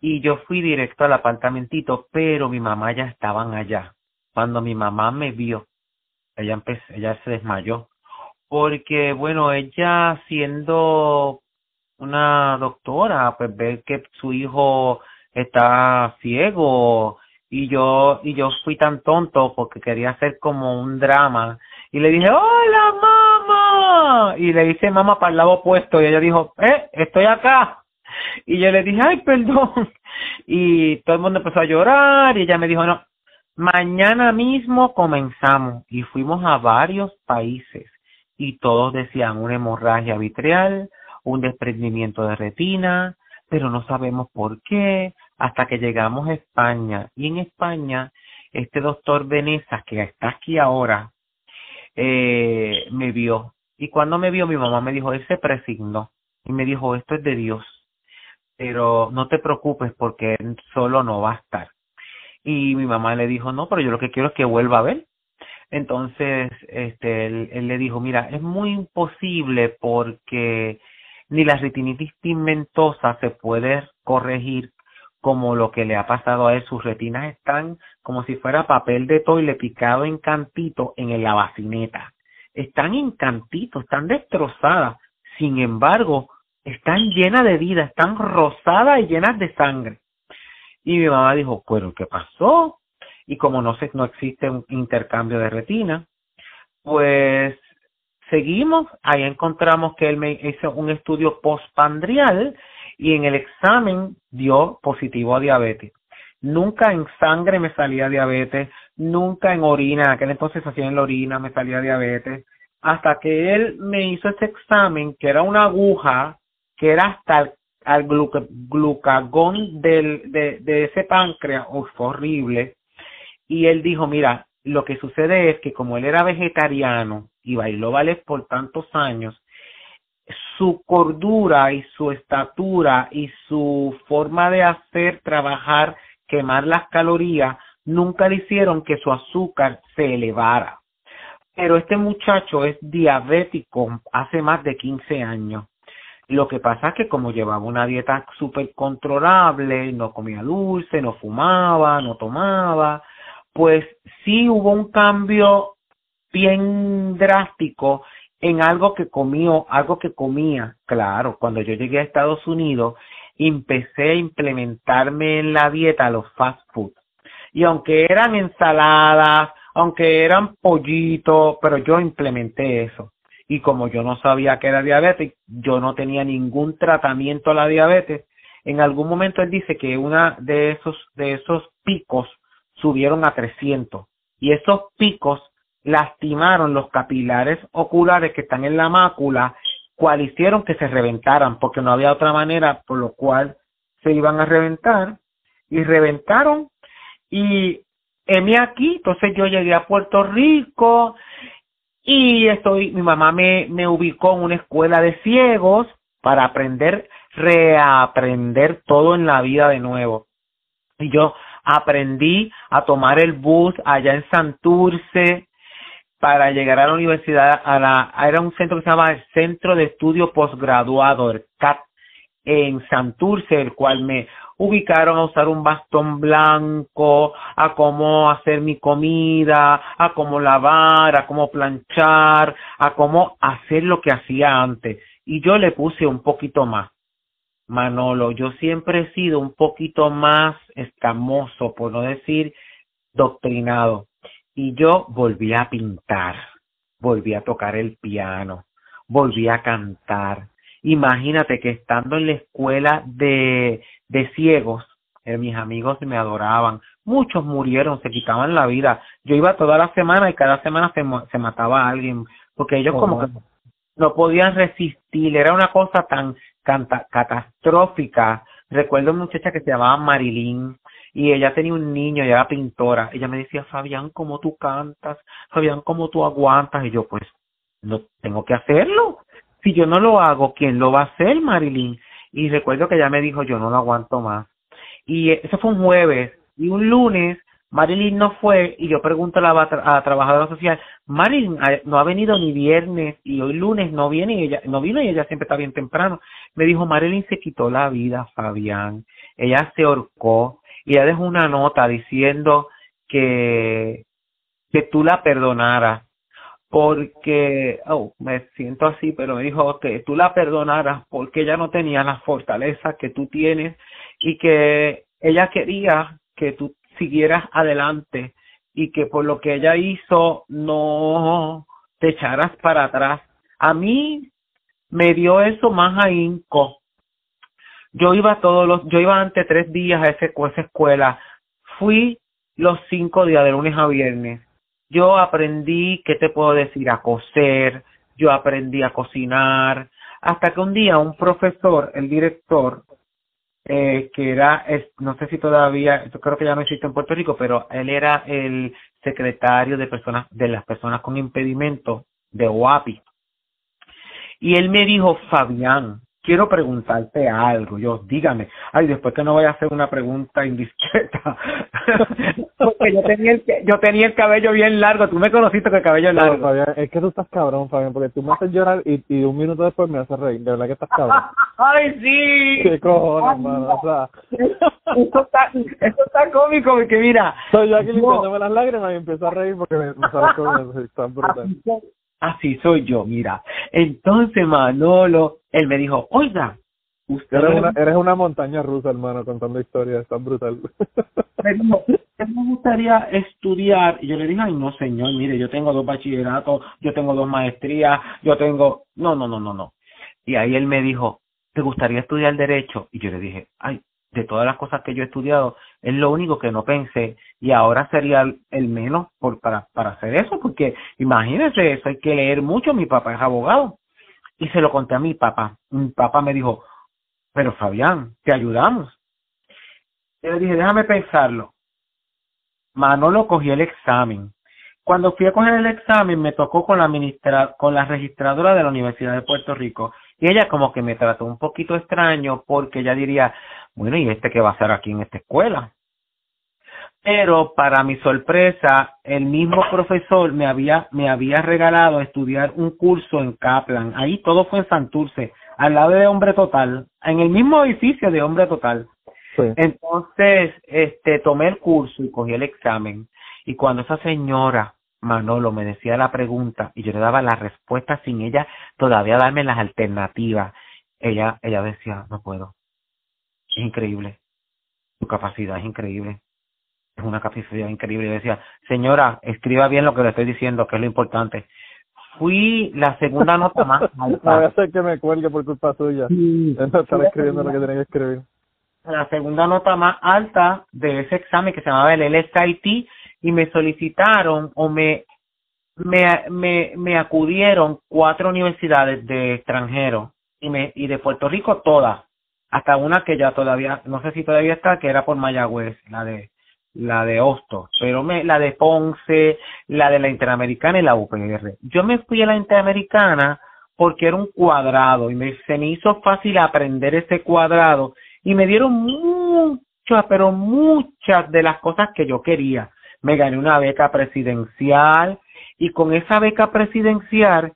y yo fui directo al apartamentito, pero mi mamá ya estaban allá. Cuando mi mamá me vio, ella empezó, ella se desmayó porque bueno ella siendo una doctora pues ver que su hijo está ciego y yo y yo fui tan tonto porque quería hacer como un drama. Y le dije hola mamá y le hice mamá para el lado opuesto. Y ella dijo eh estoy acá y yo le dije ay perdón y todo el mundo empezó a llorar y ella me dijo no mañana mismo comenzamos y fuimos a varios países y todos decían una hemorragia vitreal un desprendimiento de retina pero no sabemos por qué hasta que llegamos a España. Y en España, este doctor Veneza, que está aquí ahora, eh, me vio. Y cuando me vio, mi mamá me dijo, él se presignó. Y me dijo, esto es de Dios. Pero no te preocupes porque él solo no va a estar. Y mi mamá le dijo, no, pero yo lo que quiero es que vuelva a ver. Entonces, este, él, él le dijo, mira, es muy imposible porque ni la retinitis pigmentosa se puede corregir como lo que le ha pasado a él. Sus retinas están como si fuera papel de toile picado en cantito en la bacineta. Están en cantito, están destrozadas. Sin embargo, están llenas de vida, están rosadas y llenas de sangre. Y mi mamá dijo, bueno, ¿qué pasó? Y como no, sé, no existe un intercambio de retina, pues seguimos, ahí encontramos que él me hizo un estudio postpandrial y en el examen dio positivo a diabetes. Nunca en sangre me salía diabetes, nunca en orina, en aquel entonces hacía en la orina me salía diabetes, hasta que él me hizo ese examen que era una aguja que era hasta el al glucagón del, de, ese páncreas, oh, fue horrible, y él dijo, mira, lo que sucede es que como él era vegetariano y bailó vales por tantos años, su cordura y su estatura y su forma de hacer, trabajar, quemar las calorías, nunca le hicieron que su azúcar se elevara. Pero este muchacho es diabético hace más de 15 años. Lo que pasa es que como llevaba una dieta súper controlable, no comía dulce, no fumaba, no tomaba, pues sí hubo un cambio bien drástico en algo que comió, algo que comía. Claro, cuando yo llegué a Estados Unidos, empecé a implementarme en la dieta los fast food. Y aunque eran ensaladas, aunque eran pollitos, pero yo implementé eso. Y como yo no sabía que era diabetes, yo no tenía ningún tratamiento a la diabetes. En algún momento él dice que una de esos de esos picos subieron a 300 y esos picos lastimaron los capilares oculares que están en la mácula, cual hicieron que se reventaran, porque no había otra manera por lo cual se iban a reventar, y reventaron, y heme aquí, entonces yo llegué a Puerto Rico, y estoy, mi mamá me, me ubicó en una escuela de ciegos para aprender, reaprender todo en la vida de nuevo. Y yo aprendí a tomar el bus allá en Santurce, para llegar a la universidad, a la, era un centro que se llama el Centro de Estudio Postgraduado, el CAT, en Santurce, el cual me ubicaron a usar un bastón blanco, a cómo hacer mi comida, a cómo lavar, a cómo planchar, a cómo hacer lo que hacía antes. Y yo le puse un poquito más. Manolo, yo siempre he sido un poquito más escamoso, por no decir doctrinado. Y yo volví a pintar, volví a tocar el piano, volví a cantar. Imagínate que estando en la escuela de, de ciegos, eh, mis amigos me adoraban, muchos murieron, se quitaban la vida. Yo iba toda la semana y cada semana se, se mataba a alguien, porque ellos como que no podían resistir, era una cosa tan catastrófica. Recuerdo una muchacha que se llamaba Marilyn, y ella tenía un niño, ella era pintora, ella me decía, Fabián, ¿cómo tú cantas? Fabián, ¿cómo tú aguantas? Y yo, pues, no tengo que hacerlo. Si yo no lo hago, ¿quién lo va a hacer, Marilyn? Y recuerdo que ella me dijo, yo no lo aguanto más. Y eso fue un jueves. Y un lunes, Marilyn no fue, y yo pregunto a la, trabajadora social, Marilyn no ha venido ni viernes, y hoy lunes no viene, y ella no vino, y ella siempre está bien temprano. Me dijo, Marilyn se quitó la vida, Fabián. Ella se ahorcó, y ella dejó una nota diciendo que, que tú la perdonaras porque, oh, me siento así, pero me dijo que tú la perdonaras porque ella no tenía la fortaleza que tú tienes y que ella quería que tú siguieras adelante y que por lo que ella hizo no te echaras para atrás. A mí me dio eso más ahínco. Yo iba todos los, yo iba ante tres días a, ese, a esa escuela. Fui los cinco días de lunes a viernes. Yo aprendí, ¿qué te puedo decir? A coser, yo aprendí a cocinar, hasta que un día un profesor, el director, eh, que era, no sé si todavía, yo creo que ya no existe en Puerto Rico, pero él era el secretario de personas, de las personas con impedimento de OAPI. Y él me dijo, Fabián, quiero preguntarte algo. Yo, dígame. Ay, después que no voy a hacer una pregunta indiscreta. Porque yo tenía, el, yo tenía el cabello bien largo. Tú me conociste con el cabello largo. es que tú estás cabrón, Fabián, porque tú me haces llorar y, y un minuto después me haces reír. De verdad que estás cabrón. Ay, sí. Qué cojones, mano. O sea. Eso está, eso está cómico porque mira. Soy yo aquí limpiándome las lágrimas y empiezo a reír porque me, me sale con eso. Está brutal. Así soy yo, mira. Entonces Manolo, él me dijo, oiga, usted eres una, eres una montaña rusa, hermano, contando historias, tan brutal. Me dijo, me gustaría estudiar. Y yo le dije, ay, no, señor, mire, yo tengo dos bachilleratos, yo tengo dos maestrías, yo tengo... No, no, no, no, no. Y ahí él me dijo, ¿te gustaría estudiar Derecho? Y yo le dije, ay, de todas las cosas que yo he estudiado, es lo único que no pensé y ahora sería el, menos por, para, para hacer eso, porque imagínense eso, hay que leer mucho, mi papá es abogado y se lo conté a mi papá. Mi papá me dijo, pero Fabián, te ayudamos. Yo le dije, déjame pensarlo. Manolo cogió el examen. Cuando fui a coger el examen me tocó con la ministra, con la registradora de la Universidad de Puerto Rico y ella como que me trató un poquito extraño porque ella diría, bueno, ¿y este qué va a hacer aquí en esta escuela? Pero para mi sorpresa, el mismo profesor me había, me había regalado estudiar un curso en Kaplan. Ahí todo fue en Santurce, al lado de Hombre Total, en el mismo edificio de Hombre Total. Entonces, este, tomé el curso y cogí el examen. Y cuando esa señora Manolo me decía la pregunta y yo le daba la respuesta sin ella todavía darme las alternativas, ella, ella decía, no puedo. Es increíble. Su capacidad es increíble. Es una capacidad increíble. Yo decía, señora, escriba bien lo que le estoy diciendo, que es lo importante. Fui la segunda nota más alta. No voy que me cuelgue por culpa suya. Sí. estar escribiendo lo que tenía que escribir. La segunda nota más alta de ese examen que se llamaba el LSIT y me solicitaron o me, me, me, me acudieron cuatro universidades de extranjero y, me, y de Puerto Rico todas, hasta una que ya todavía, no sé si todavía está, que era por Mayagüez, la de la de Hostos, pero me, la de Ponce, la de la Interamericana y la UPR. Yo me fui a la Interamericana porque era un cuadrado y me, se me hizo fácil aprender ese cuadrado y me dieron muchas, pero muchas de las cosas que yo quería me gané una beca presidencial y con esa beca presidencial,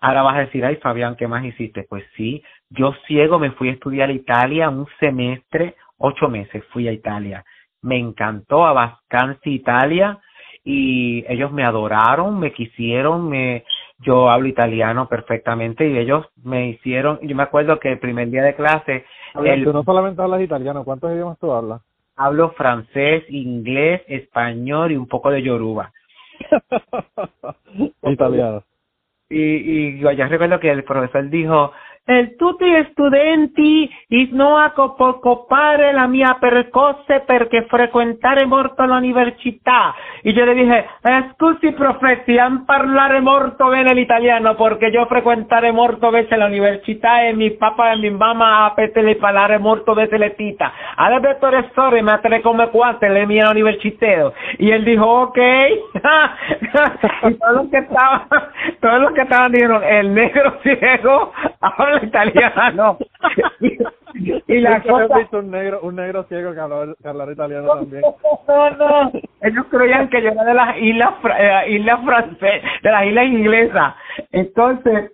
ahora vas a decir, ay Fabián, ¿qué más hiciste? Pues sí, yo ciego me fui a estudiar a Italia un semestre, ocho meses fui a Italia. Me encantó a Vascansi, Italia, y ellos me adoraron, me quisieron, me yo hablo italiano perfectamente y ellos me hicieron, yo me acuerdo que el primer día de clase... el, tú no solamente hablas italiano, ¿cuántos idiomas tú hablas? Hablo francés, inglés, español y un poco de yoruba. Italiano. Y, y yo ya recuerdo que el profesor dijo, el tutti studenti is no a copare la mia percorse perché frequentare molto l'università. Y yo le dije, scusi profe, han parlare molto bene l'italiano porque yo frequentare molto veces la università e mi papà e mi mamma a petele parlare molto veces le tita. Ahora sorry, me atele come quante le mie università. Y él dijo, ok. y todos los que estaban, todos los que estaban dijeron, el negro ciego habla italiano. y la cosa... visto un negro, un negro ciego que hablaba, italiano también. No, no, ellos creían que yo era de las islas, eh, islas francesas, de las islas inglesas. Entonces,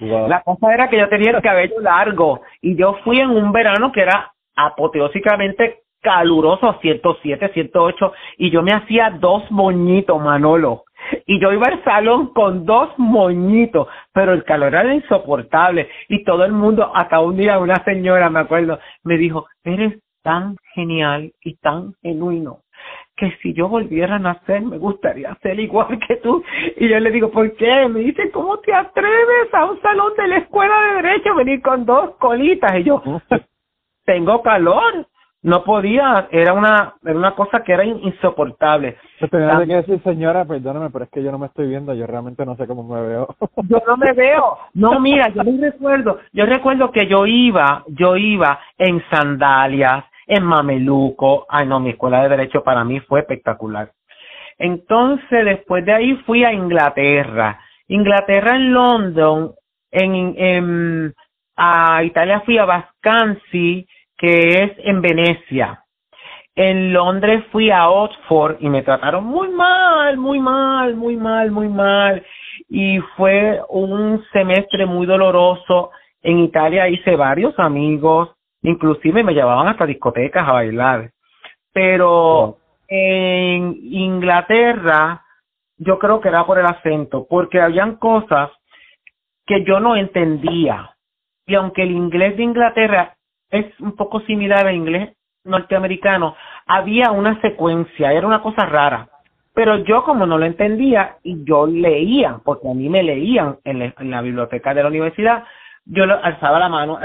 la cosa era que yo tenía el cabello largo y yo fui en un verano que era apoteósicamente caluroso, 107, 108, y yo me hacía dos moñitos, Manolo. Y yo iba al salón con dos moñitos, pero el calor era insoportable y todo el mundo, hasta un día una señora, me acuerdo, me dijo, eres tan genial y tan genuino que si yo volviera a nacer me gustaría ser igual que tú. Y yo le digo, ¿por qué? Me dice, ¿cómo te atreves a un salón de la escuela de derecho venir con dos colitas? Y yo, tengo calor no podía, era una, era una cosa que era insoportable. Tenía que decir, señora, perdóname, pero es que yo no me estoy viendo, yo realmente no sé cómo me veo. yo no me veo. No, mira, yo me recuerdo, yo recuerdo que yo iba, yo iba en sandalias, en mameluco. Ay, no, mi escuela de derecho para mí fue espectacular. Entonces, después de ahí fui a Inglaterra. Inglaterra en London, en, en a Italia fui a Vascansi, que es en Venecia. En Londres fui a Oxford y me trataron muy mal, muy mal, muy mal, muy mal. Y fue un semestre muy doloroso. En Italia hice varios amigos, inclusive me llevaban hasta discotecas a bailar. Pero en Inglaterra, yo creo que era por el acento, porque habían cosas que yo no entendía. Y aunque el inglés de Inglaterra es un poco similar al inglés norteamericano, había una secuencia, era una cosa rara. Pero yo como no lo entendía y yo leía, porque a mí me leían en, la, biblioteca de la universidad, yo lo, alzaba la mano,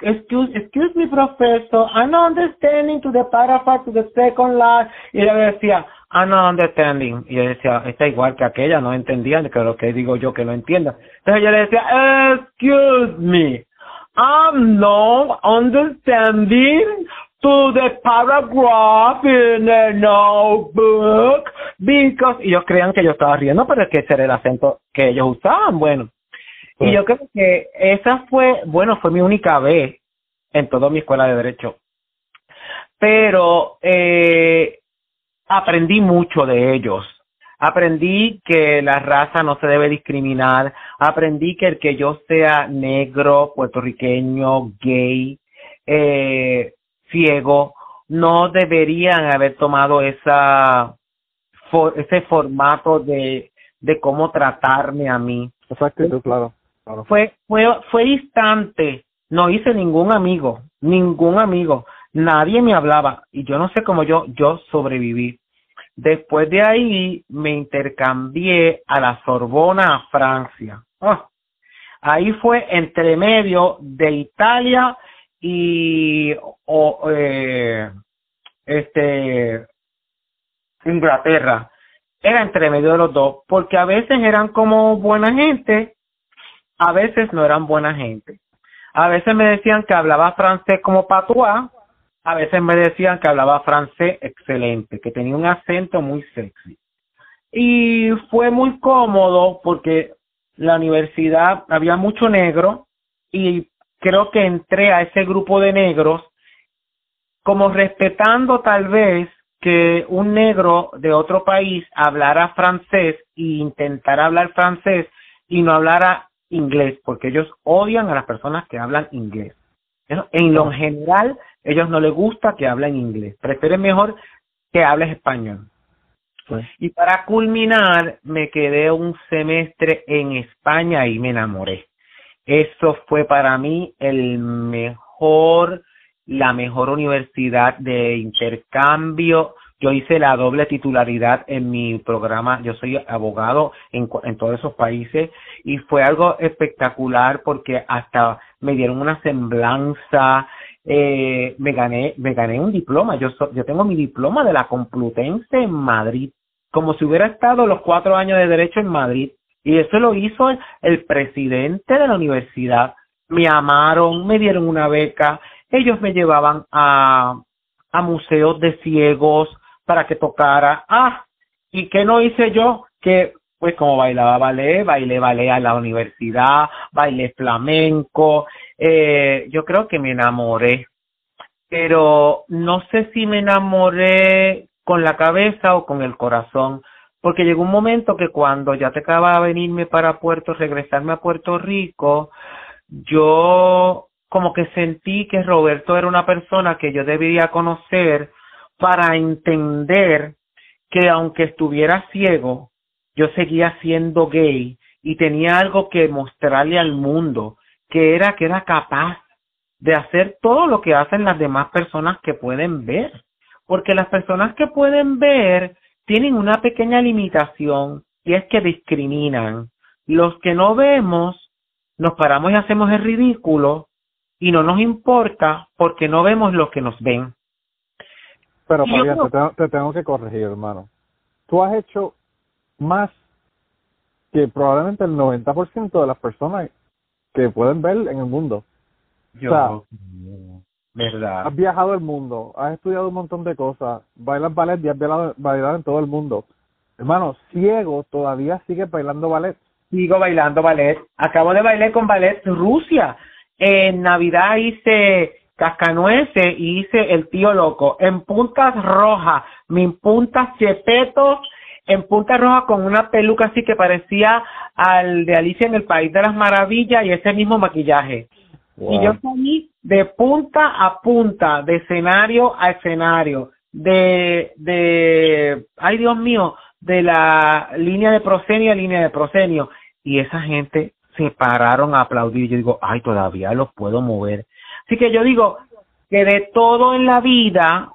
excuse, excuse me professor, I'm not understanding to the paragraph to the second line. Y ella decía, I'm not understanding. Y yo decía, está igual que aquella, no entendía, que lo que digo yo que no entienda. Entonces yo le decía, excuse me. I'm not understanding to the paragraph in the notebook because y ellos creían que yo estaba riendo pero es que ese era el acento que ellos usaban bueno. Y pues. yo creo que esa fue bueno fue mi única vez en toda mi escuela de derecho. Pero eh, aprendí mucho de ellos Aprendí que la raza no se debe discriminar. Aprendí que el que yo sea negro, puertorriqueño, gay, eh, ciego, no deberían haber tomado esa ese formato de, de cómo tratarme a mí. Exacto, claro, claro. Fue, fue, fue instante. No hice ningún amigo, ningún amigo. Nadie me hablaba y yo no sé cómo yo, yo sobreviví. Después de ahí me intercambié a la Sorbona, a Francia. Ah, ahí fue entre medio de Italia y eh, este Inglaterra. Era entre medio de los dos, porque a veces eran como buena gente, a veces no eran buena gente. A veces me decían que hablaba francés como patois, a veces me decían que hablaba francés excelente, que tenía un acento muy sexy. Y fue muy cómodo porque la universidad había mucho negro y creo que entré a ese grupo de negros como respetando tal vez que un negro de otro país hablara francés e intentara hablar francés y no hablara inglés, porque ellos odian a las personas que hablan inglés. En lo general, ellos no les gusta que hablen inglés, prefieren mejor que hables español. Pues. Y para culminar, me quedé un semestre en España y me enamoré. Eso fue para mí el mejor, la mejor universidad de intercambio. Yo hice la doble titularidad en mi programa. Yo soy abogado en, en todos esos países y fue algo espectacular porque hasta me dieron una semblanza eh, me gané me gané un diploma. Yo yo tengo mi diploma de la Complutense en Madrid. Como si hubiera estado los cuatro años de derecho en Madrid. Y eso lo hizo el, presidente de la universidad. Me amaron me dieron una beca. Ellos me llevaban a a museos de ciegos para que tocara. Ah y qué no hice yo que pues como bailaba ballet, bailé ballet a la universidad, bailé flamenco, eh, yo creo que me enamoré, pero no sé si me enamoré con la cabeza o con el corazón, porque llegó un momento que cuando ya te acababa de venirme para Puerto, regresarme a Puerto Rico, yo como que sentí que Roberto era una persona que yo debería conocer para entender que aunque estuviera ciego, yo seguía siendo gay y tenía algo que mostrarle al mundo, que era que era capaz de hacer todo lo que hacen las demás personas que pueden ver. Porque las personas que pueden ver tienen una pequeña limitación y es que discriminan. Los que no vemos, nos paramos y hacemos el ridículo y no nos importa porque no vemos lo que nos ven. Pero, Fabián, te, tengo, te tengo que corregir, hermano. Tú has hecho más que probablemente el 90% de las personas que pueden ver en el mundo. Yo, verdad. Has viajado el mundo, has estudiado un montón de cosas, bailas ballet y has bailado, bailado en todo el mundo. Hermano, ciego todavía sigue bailando ballet. Sigo bailando ballet. Acabo de bailar con ballet Rusia. En Navidad hice cascanueces y hice el tío loco. En puntas rojas, mis puntas chepetos en punta roja con una peluca así que parecía al de Alicia en el País de las Maravillas y ese mismo maquillaje. Y yo salí de punta a punta, de escenario a escenario, de, de, ay Dios mío, de la línea de proscenio a línea de proscenio. Y esa gente se pararon a aplaudir. Yo digo, ay, todavía los puedo mover. Así que yo digo que de todo en la vida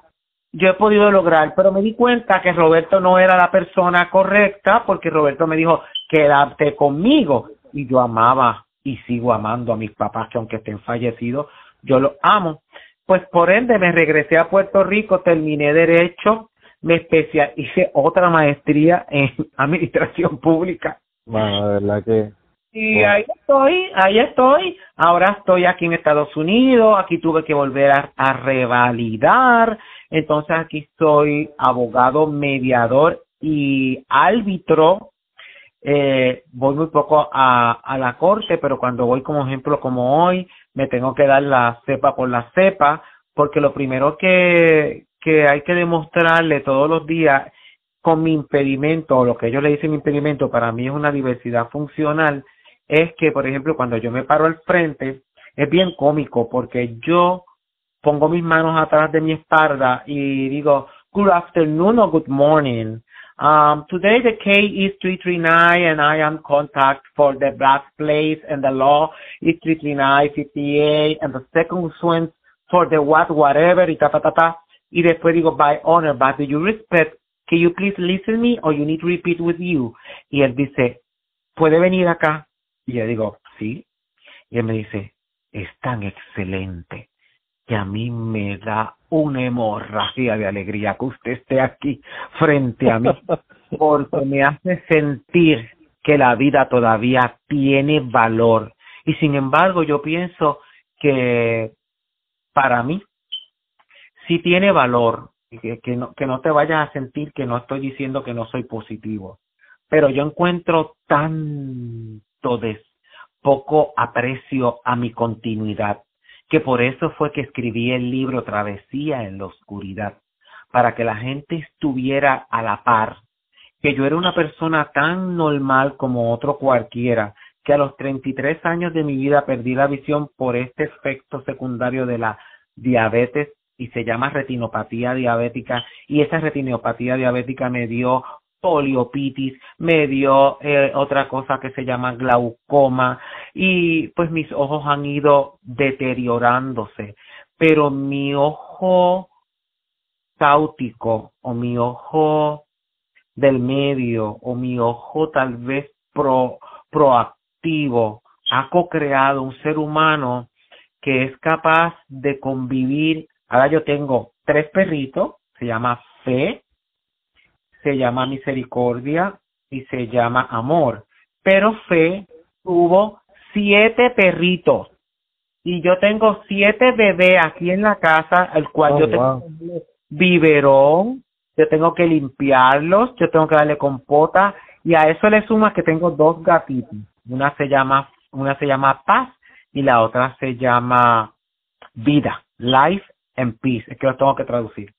yo he podido lograr, pero me di cuenta que Roberto no era la persona correcta porque Roberto me dijo, quédate conmigo. Y yo amaba y sigo amando a mis papás que aunque estén fallecidos, yo los amo. Pues por ende me regresé a Puerto Rico, terminé derecho, me especialicé otra maestría en administración pública. Bueno, de verdad que y ahí estoy, ahí estoy. Ahora estoy aquí en Estados Unidos, aquí tuve que volver a, revalidar. Entonces aquí soy abogado, mediador y árbitro. Eh, voy muy poco a, a la corte, pero cuando voy como ejemplo como hoy, me tengo que dar la cepa por la cepa, porque lo primero que, que hay que demostrarle todos los días con mi impedimento, o lo que ellos le dicen mi impedimento, para mí es una diversidad funcional, es que, por ejemplo, cuando yo me paro al frente, es bien cómico porque yo pongo mis manos atrás de mi espalda y digo, good afternoon or good morning. Um, today the case is 339 and I am contact for the black place and the law is 339, and the second one for the what, whatever y ta ta ta ta. Y después digo, by honor, but do you respect, can you please listen me or you need to repeat with you? Y él dice, puede venir acá. Y yo digo, sí. Y él me dice, es tan excelente que a mí me da una hemorragia de alegría que usted esté aquí frente a mí, porque me hace sentir que la vida todavía tiene valor. Y sin embargo, yo pienso que para mí sí tiene valor, que, que, no, que no te vayas a sentir que no estoy diciendo que no soy positivo, pero yo encuentro tan poco aprecio a mi continuidad, que por eso fue que escribí el libro Travesía en la Oscuridad, para que la gente estuviera a la par, que yo era una persona tan normal como otro cualquiera, que a los 33 años de mi vida perdí la visión por este efecto secundario de la diabetes y se llama retinopatía diabética y esa retinopatía diabética me dio poliopitis, me dio eh, otra cosa que se llama glaucoma y pues mis ojos han ido deteriorándose, pero mi ojo cáutico o mi ojo del medio o mi ojo tal vez pro, proactivo ha co-creado un ser humano que es capaz de convivir. Ahora yo tengo tres perritos, se llama Fe, se llama misericordia y se llama amor. Pero Fe tuvo siete perritos y yo tengo siete bebés aquí en la casa, el cual Oh, yo tengo wow. biberón, yo tengo que limpiarlos, yo tengo que darle compota y a eso le suma que tengo dos gatitos. Una se llama una se llama Paz y la otra se llama Vida, Life and Peace, es que lo tengo que traducir.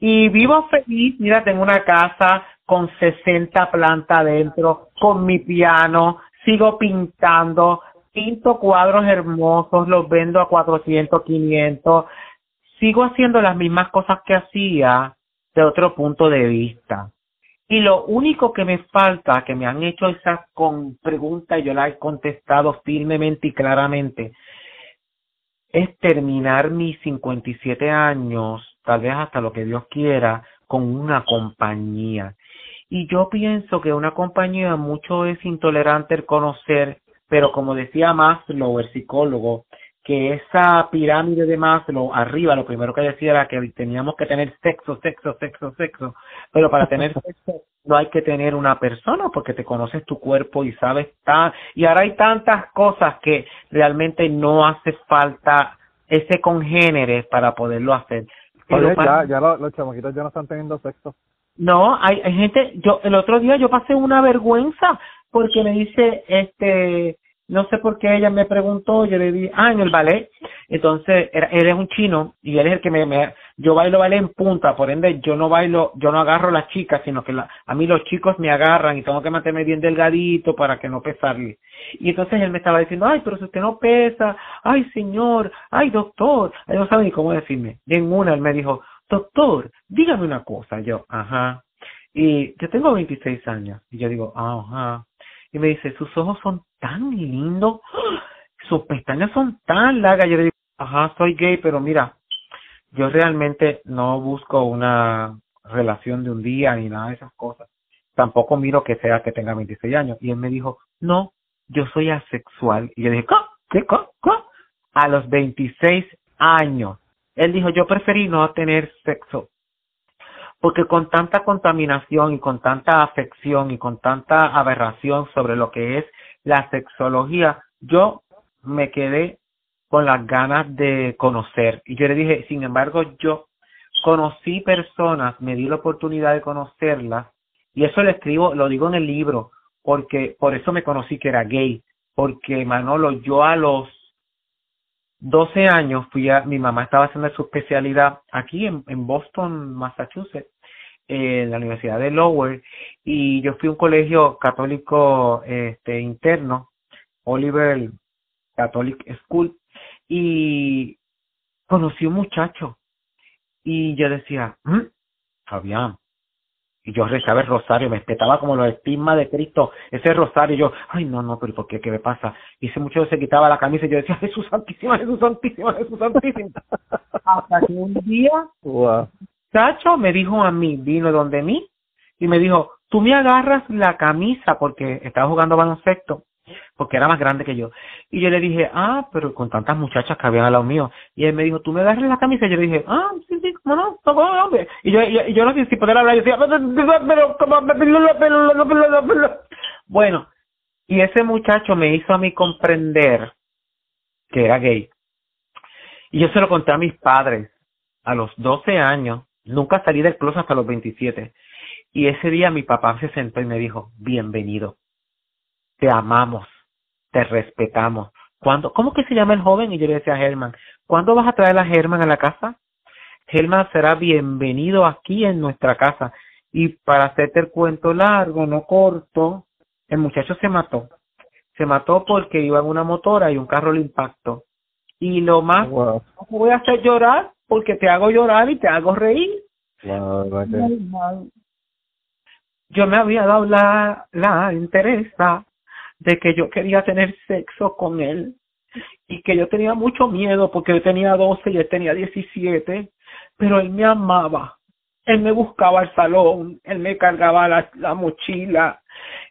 Y vivo feliz, mira, tengo una casa con 60 plantas adentro, con mi piano, sigo pintando, pinto cuadros hermosos, los vendo a 400, 500, sigo haciendo las mismas cosas que hacía de otro punto de vista. Y lo único que me falta, que me han hecho esas con preguntas y yo la he contestado firmemente y claramente, es terminar mis 57 años, tal vez hasta lo que Dios quiera, con una compañía. Y yo pienso que una compañía mucho es intolerante el conocer, pero como decía Maslow, el psicólogo, que esa pirámide de Maslow, arriba lo primero que decía era que teníamos que tener sexo, sexo, sexo, sexo, pero para tener sexo no hay que tener una persona porque te conoces tu cuerpo y sabes tan, y ahora hay tantas cosas que realmente no hace falta ese congénere para poderlo hacer. Oye, ya, ya los, los chamaquitos ya no están teniendo sexo. No, hay, hay gente, yo el otro día yo pasé una vergüenza porque me dice, este, no sé por qué ella me preguntó, yo le dije, ah, en el ballet, entonces era, él es un chino y él es el que me, yo bailo ballet en punta, por ende yo no bailo, yo no agarro a las chicas, sino que la, a mí los chicos me agarran y tengo que mantenerme bien delgadito para que no pesarle. Y entonces él me estaba diciendo, ay, pero si usted no pesa, ay señor, ay doctor, él no sabe ni cómo decirme. Y en una él me dijo, doctor, dígame una cosa, yo, ajá. Y yo tengo 26 años y yo digo, ajá y me dice, sus ojos son tan lindos, sus pestañas son tan largas. Yo le digo, ajá, soy gay, pero mira, yo realmente no busco una relación de un día ni nada de esas cosas. Tampoco miro que sea que tenga 26 años. Y él me dijo, no, yo soy asexual. Y yo dije, ¿qué? ¿Qué? ¿Qué? A los 26 años. Él dijo, yo preferí no tener sexo porque con tanta contaminación y con tanta afección y con tanta aberración sobre lo que es la sexología, yo me quedé con las ganas de conocer. Y yo le dije, sin embargo, yo conocí personas, me di la oportunidad de conocerlas, y eso lo escribo, lo digo en el libro, porque por eso me conocí que era gay, porque Manolo, yo a los 12 años fui a, mi mamá estaba haciendo su especialidad aquí en, en Boston, Massachusetts, en la Universidad de Lower, y yo fui a un colegio católico este, interno, Oliver Catholic School, y conocí un muchacho, y yo decía, ¿Mm? Fabián, y yo rezaba el rosario, me espetaba como los estigmas de Cristo, ese rosario, y yo, ay, no, no, pero ¿por qué? ¿Qué me pasa? Y ese muchacho se quitaba la camisa y yo decía, Jesús Santísima, Jesús Santísima, Jesús Santísima. Hasta que un día, wow. Chacho me dijo a mí, vino donde mí, y me dijo, tú me agarras la camisa porque estaba jugando baloncesto, porque era más grande que yo. Y yo le dije, ah, pero con tantas muchachas que habían al lado mío. Y él me dijo, tú me agarras la camisa. Y yo le dije, ah, sí, sí, cómo no, todo hombre. Y yo, yo no sé si poder hablar. Yo decía, pero, bueno, y ese muchacho me hizo a mí comprender que era gay. Y yo se lo conté a mis padres a los 12 años. Nunca salí del closet hasta los 27. Y ese día mi papá se sentó y me dijo, bienvenido te amamos, te respetamos. ¿Cuándo, ¿Cómo que se llama el joven? Y yo le decía a Germán, ¿cuándo vas a traer a Germán a la casa? Germán será bienvenido aquí en nuestra casa. Y para hacerte el cuento largo, no corto, el muchacho se mató. Se mató porque iba en una motora y un carro le impactó. Y lo más, voy a hacer llorar porque te hago llorar y te hago reír. Yo me había dado la, la interesa de que yo quería tener sexo con él y que yo tenía mucho miedo porque yo tenía 12 y él tenía 17, pero él me amaba. Él me buscaba al salón, él me cargaba la, la mochila,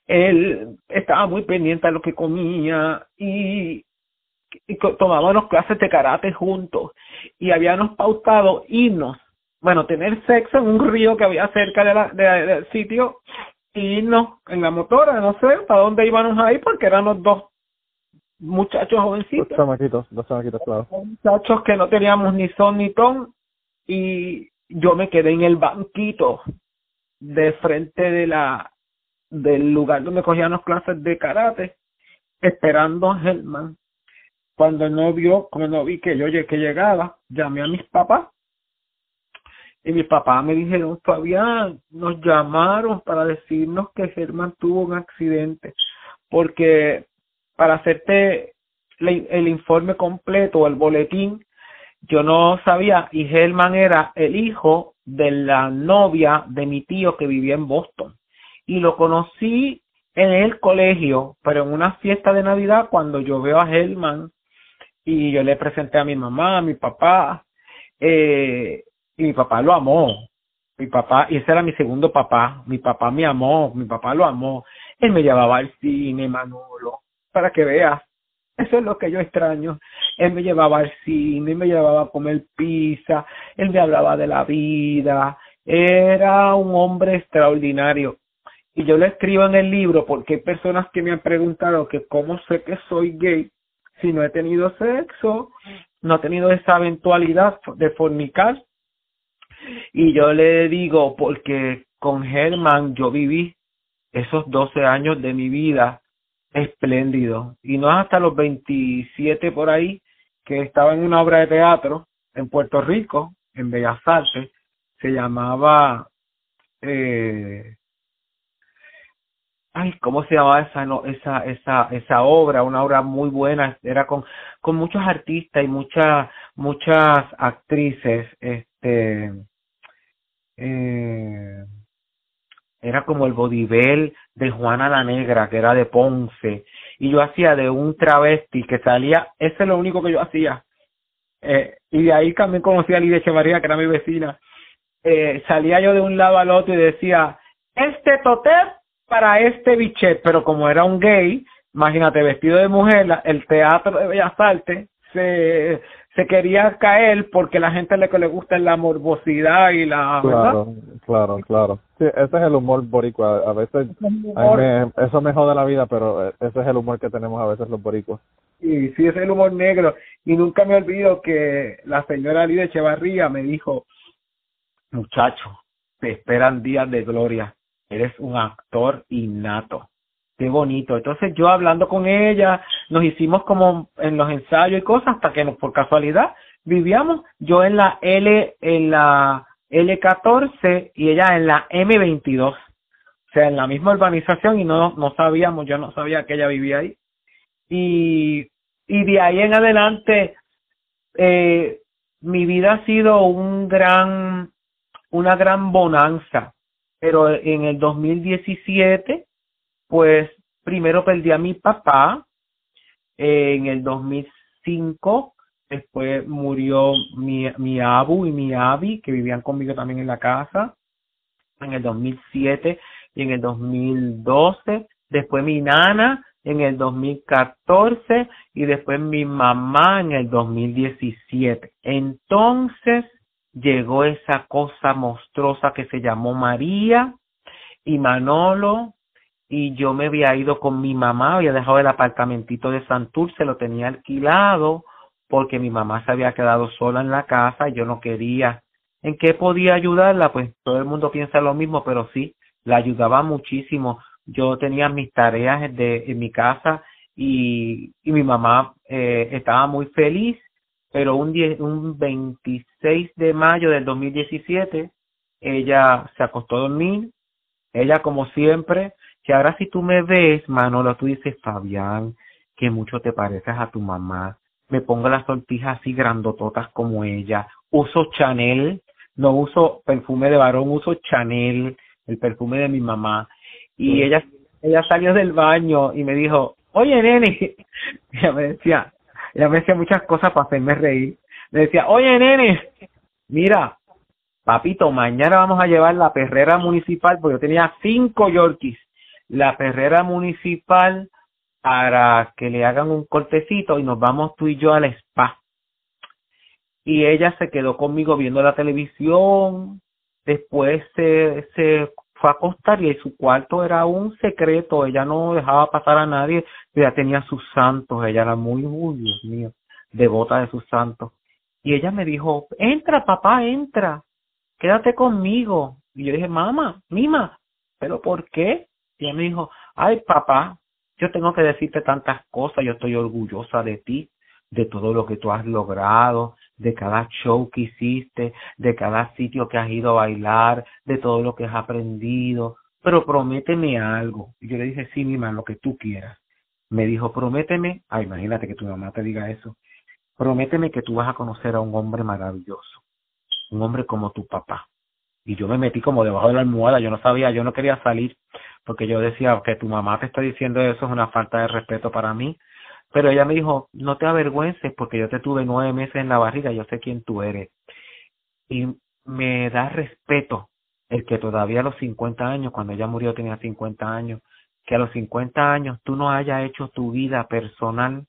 él estaba muy pendiente de lo que comía y, y tomábamos clases de karate juntos y habíamos pautado irnos, bueno, tener sexo en un río que había cerca de del sitio y no, en la motora, no sé para dónde íbamos ahí porque eran los dos muchachos jovencitos. Dos chamaquitos, dos chamaquitos, claro. Muchachos que no teníamos ni son ni ton y yo me quedé en el banquito de frente de la del lugar donde cogíamos clases de karate esperando a Helman. Cuando no vio, cuando no vi que yo que llegaba, llamé a mis papás y mi papá me dijeron, Fabián, nos llamaron para decirnos que Germán tuvo un accidente, porque para hacerte el informe completo, el boletín, yo no sabía, y Germán era el hijo de la novia de mi tío que vivía en Boston. y lo conocí en el colegio, pero en una fiesta de Navidad cuando yo veo a Helman y yo le presenté a mi mamá, a mi papá, eh, y mi papá lo amó. Mi papá, y ese era mi segundo papá, mi papá me amó, mi papá lo amó. Él me llevaba al cine, Manolo, para que veas. Eso es lo que yo extraño. Él me llevaba al cine, me llevaba a comer pizza, él me hablaba de la vida. Era un hombre extraordinario y yo lo escribo en el libro porque hay personas que me han preguntado que cómo sé que soy gay si no he tenido sexo, no he tenido esa eventualidad de fornicar. Y yo le digo, porque con Germán yo viví esos 12 años de mi vida espléndido. Y no es hasta los 27 por ahí que estaba en una obra de teatro en Puerto Rico, en Bellas Artes, se llamaba eh, ay, ¿cómo se llamaba esa, no, esa, esa, esa obra? Una obra muy buena, era con, con muchos artistas y muchas, muchas actrices, este, eh, era como el bodibel de Juana la Negra, que era de Ponce, y yo hacía de un travesti que salía, ese es lo único que yo hacía, eh, y de ahí también conocí a Lidia Echevarría, que era mi vecina, eh, salía yo de un lado al otro y decía, este totep para este bichet, pero como era un gay, imagínate, vestido de mujer, el teatro de Bellas Artes se, se quería caer porque la gente le, le gusta la morbosidad y la... Claro, claro, claro. Sí, ese es el humor boricua. A veces eso me jode la vida, pero ese es el humor que tenemos a veces los boricuas. Y sí, es el humor negro. Y nunca me olvido que la señora Lidia Echevarría me dijo, muchacho, te esperan días de gloria eres un actor innato. Qué bonito. Entonces yo hablando con ella, nos hicimos como en los ensayos y cosas hasta que por casualidad vivíamos yo en la L en la L14 y ella en la M22. O sea, en la misma urbanización y no no sabíamos, yo no sabía que ella vivía ahí. Y y de ahí en adelante eh, mi vida ha sido un gran una gran bonanza pero en el 2017, pues primero perdí a mi papá, en el 2005 después murió mi, mi abu y mi abi que vivían conmigo también en la casa en el 2007 y en el 2012 después mi nana en el 2014 y después mi mamá en el 2017 entonces llegó esa cosa monstruosa que se llamó María y Manolo y yo me había ido con mi mamá, había dejado el apartamentito de Santurce, lo tenía alquilado porque mi mamá se había quedado sola en la casa y yo no quería. ¿En qué podía ayudarla? Pues todo el mundo piensa lo mismo, pero sí, la ayudaba muchísimo. Yo tenía mis tareas de, en mi casa y, y mi mamá eh, estaba muy feliz pero un, un 26 de mayo del 2017 ella se acostó a dormir, ella como siempre, que ahora si tú me ves, Manolo, tú dices, Fabián, que mucho te pareces a tu mamá, me pongo las sortijas así grandototas como ella, uso Chanel, no uso perfume de varón, uso Chanel, el perfume de mi mamá, y ella, ella salió del baño y me dijo, oye nene, ella me decía, ella me decía muchas cosas para hacerme reír. Me decía, oye, nene, mira, papito, mañana vamos a llevar la perrera municipal, porque yo tenía cinco Yorkies, la perrera municipal para que le hagan un cortecito y nos vamos tú y yo al spa. Y ella se quedó conmigo viendo la televisión, después se, se fue a acostar y su cuarto era un secreto, ella no dejaba pasar a nadie, ella tenía sus santos, ella era muy, muy, Dios mío, devota de sus santos. Y ella me dijo, entra papá, entra, quédate conmigo. Y yo dije, mamá, mima, ¿pero por qué? Y ella me dijo, ay papá, yo tengo que decirte tantas cosas, yo estoy orgullosa de ti, de todo lo que tú has logrado, de cada show que hiciste, de cada sitio que has ido a bailar, de todo lo que has aprendido, pero prométeme algo. Y yo le dije, sí, mi lo que tú quieras. Me dijo, prométeme, ah, imagínate que tu mamá te diga eso, prométeme que tú vas a conocer a un hombre maravilloso, un hombre como tu papá. Y yo me metí como debajo de la almohada, yo no sabía, yo no quería salir, porque yo decía que tu mamá te está diciendo eso es una falta de respeto para mí. Pero ella me dijo, no te avergüences porque yo te tuve nueve meses en la barriga, yo sé quién tú eres. Y me da respeto el que todavía a los 50 años, cuando ella murió tenía 50 años, que a los 50 años tú no hayas hecho tu vida personal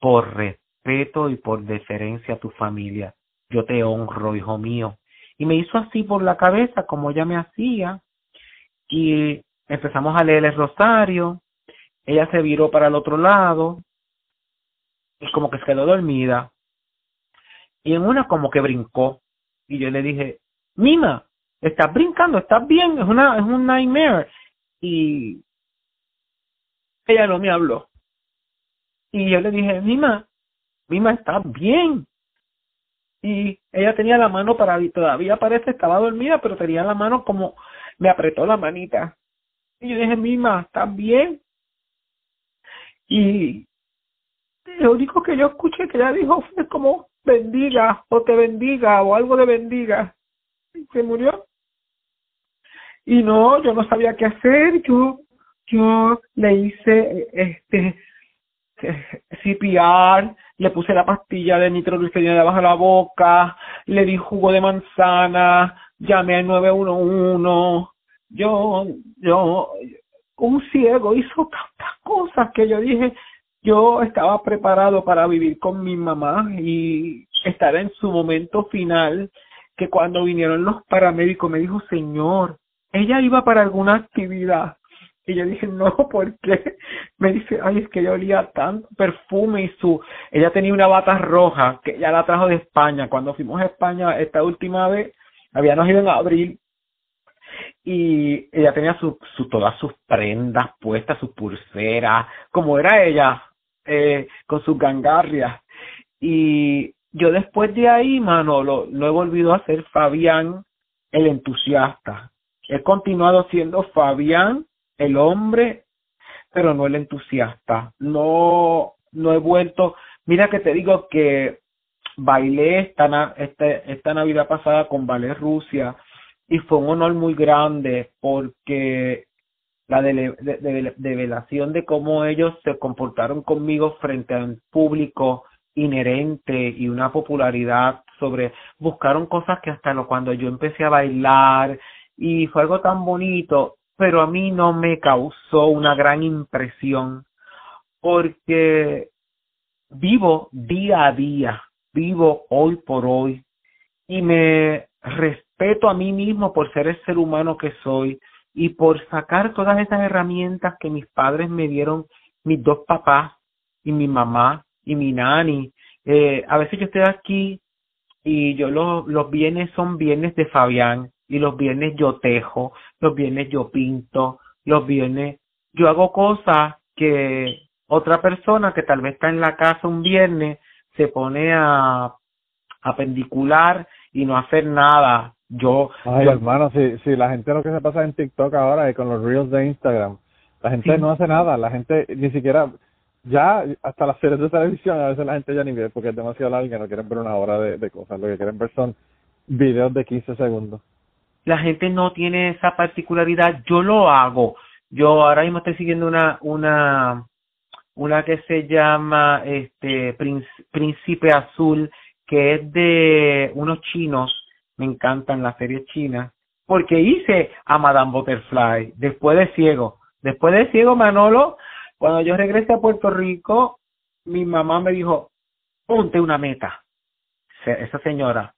por respeto y por deferencia a tu familia. Yo te honro, hijo mío. Y me hizo así por la cabeza, como ella me hacía, y empezamos a leer el rosario. Ella se viró para el otro lado, y como que se quedó dormida. Y en una como que brincó. Y yo le dije, Mima, estás brincando, estás bien, es una, es un nightmare. Y ella no me habló. Y yo le dije, Mima, Mima, estás bien. Y ella tenía la mano para, todavía parece, estaba dormida, pero tenía la mano como, me apretó la manita. Y yo dije, Mima, ¿estás bien? Y lo único que yo escuché que ella dijo fue como bendiga o te bendiga o algo de bendiga. Y se murió. Y no, yo no sabía qué hacer. Yo, yo le hice este CPR, le puse la pastilla de nitroglicérida debajo de la boca, le di jugo de manzana, llamé al 911. Yo, yo, un ciego hizo tantas cosas que yo dije, yo estaba preparado para vivir con mi mamá y estar en su momento final, que cuando vinieron los paramédicos me dijo, señor, ella iba para alguna actividad. Y yo dije, no, ¿por qué? Me dice, ay, es que ella olía tanto perfume y su... Ella tenía una bata roja que ya la trajo de España. Cuando fuimos a España esta última vez, habíamos ido en abril y ella tenía su, su, todas sus prendas puestas, sus pulseras, como era ella, eh, con sus gangarrias. Y yo después de ahí, mano, lo, he volvido a ser Fabián el entusiasta. He continuado siendo Fabián el hombre, pero no el entusiasta. No, no he vuelto. Mira que te digo que bailé esta, este, esta Navidad pasada con Ballet Rusia y fue un honor muy grande porque la develación de cómo ellos se comportaron conmigo frente a un público inherente y una popularidad sobre buscaron cosas que hasta cuando yo empecé a bailar y fue algo tan bonito pero a mí no me causó una gran impresión porque vivo día a día vivo hoy por hoy y me respeto a mí mismo por ser el ser humano que soy y por sacar todas esas herramientas que mis padres me dieron, mis dos papás y mi mamá y mi nani. Eh, a veces yo estoy aquí y yo los, los bienes son bienes de Fabián y los viernes yo tejo, los viernes yo pinto, los viernes yo hago cosas que otra persona que tal vez está en la casa un viernes se pone a, a pendicular y no hacer nada yo, Ay, hermano, si, si la gente lo que se pasa en TikTok ahora y con los reels de Instagram, la gente no hace nada, la gente ni siquiera, ya hasta las series de televisión a veces la gente ya ni ve porque es demasiado larga no quieren ver una hora de, de cosas, lo que quieren ver son videos de 15 segundos. La gente no tiene esa particularidad, yo lo hago. Yo ahora mismo estoy siguiendo una una una que se llama este Príncipe Azul que es de unos chinos me encantan las series chinas, porque hice a Madame Butterfly después de Ciego. Después de Ciego, Manolo, cuando yo regresé a Puerto Rico, mi mamá me dijo, ponte una meta. Esa señora,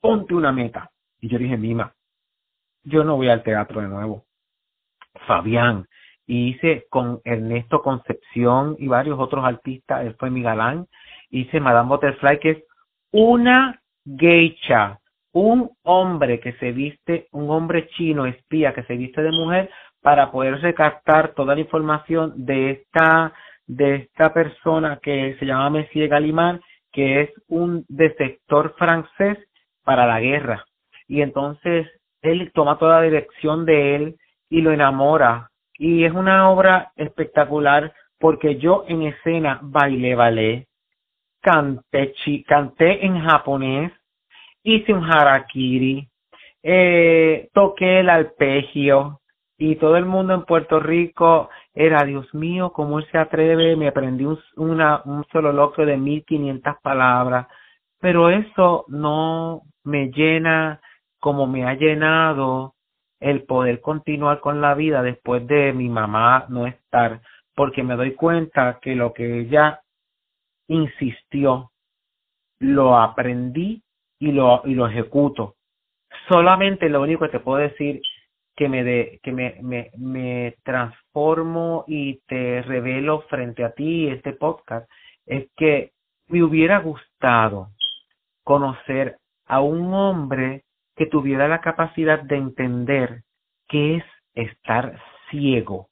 ponte una meta. Y yo dije, Mima, yo no voy al teatro de nuevo. Fabián, y hice con Ernesto Concepción y varios otros artistas, él fue mi galán, hice Madame Butterfly, que es una geisha un hombre que se viste, un hombre chino espía que se viste de mujer para poder recaptar toda la información de esta de esta persona que se llama Messier Gallimard, que es un defector francés para la guerra. Y entonces él toma toda la dirección de él y lo enamora. Y es una obra espectacular porque yo en escena bailé ballet, canté, canté en japonés, hice un harakiri, eh, toqué el arpegio, y todo el mundo en Puerto Rico era, Dios mío, ¿cómo él se atreve? Me aprendí un, un soliloquio de 1500 palabras, pero eso no me llena como me ha llenado el poder continuar con la vida después de mi mamá no estar, porque me doy cuenta que lo que ella insistió, lo aprendí y lo, y lo ejecuto. Solamente lo único que te puedo decir que me de, que me, me, me transformo y te revelo frente a ti este podcast es que me hubiera gustado conocer a un hombre que tuviera la capacidad de entender qué es estar ciego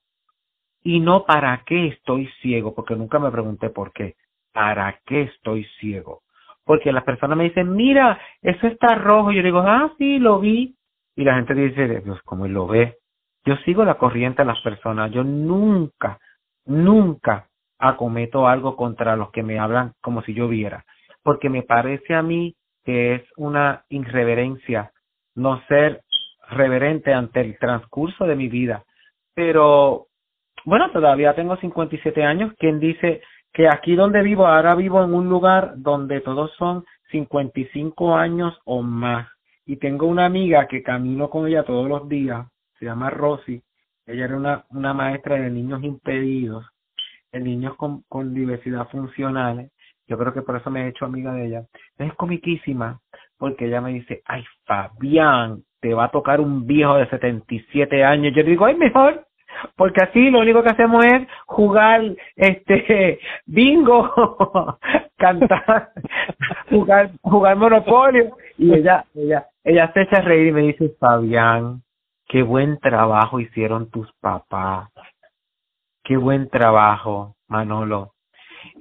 y no para qué estoy ciego, porque nunca me pregunté por qué, para qué estoy ciego. Porque las personas me dicen, mira, eso está rojo. Yo digo, ah, sí, lo vi. Y la gente dice, Dios, ¿cómo lo ve? Yo sigo la corriente de las personas. Yo nunca, nunca acometo algo contra los que me hablan como si yo viera. Porque me parece a mí que es una irreverencia no ser reverente ante el transcurso de mi vida. Pero, bueno, todavía tengo 57 años. ¿Quién dice que aquí donde vivo, ahora vivo en un lugar donde todos son 55 años o más? Y tengo una amiga que camino con ella todos los días, se llama Rosy. Ella era una, una maestra de niños impedidos, de niños con, con diversidad funcional. Yo creo que por eso me he hecho amiga de ella. Es comiquísima, porque ella me dice, ay, Fabián, te va a tocar un viejo de 77 años. Yo digo, ay, mejor, porque así lo único que hacemos es jugar este bingo, cantar, jugar, jugar monopolio. Y ella, ella, ella se echa a reír y me dice, Fabián, qué buen trabajo hicieron tus papás. Qué buen trabajo, Manolo.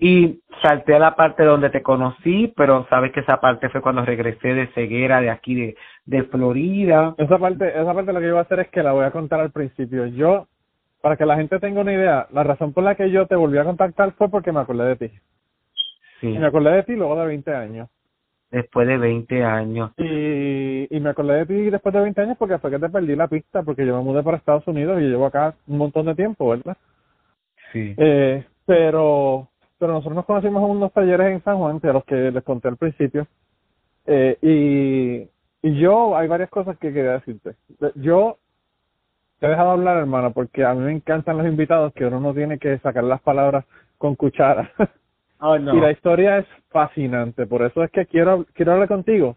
Y salté a la parte donde te conocí, pero sabes que esa parte fue cuando regresé de ceguera de aquí de, de Florida. Esa parte, esa parte lo que yo voy a hacer es que la voy a contar al principio. Yo, para que la gente tenga una idea, la razón por la que yo te volví a contactar fue porque me acordé de ti. Sí. Y me acordé de ti luego de 20 años. Después de 20 años. Y, y me acordé de ti después de 20 años porque fue que te perdí la pista, porque yo me mudé para Estados Unidos y llevo acá un montón de tiempo, ¿verdad? Sí. Eh, pero pero nosotros nos conocimos en unos talleres en San Juan, de los que les conté al principio. Eh, y, y yo, hay varias cosas que quería decirte. Yo te he dejado hablar, hermano, porque a mí me encantan los invitados que uno no tiene que sacar las palabras con cuchara. Oh, no. Y la historia es fascinante, por eso es que quiero, quiero hablar contigo.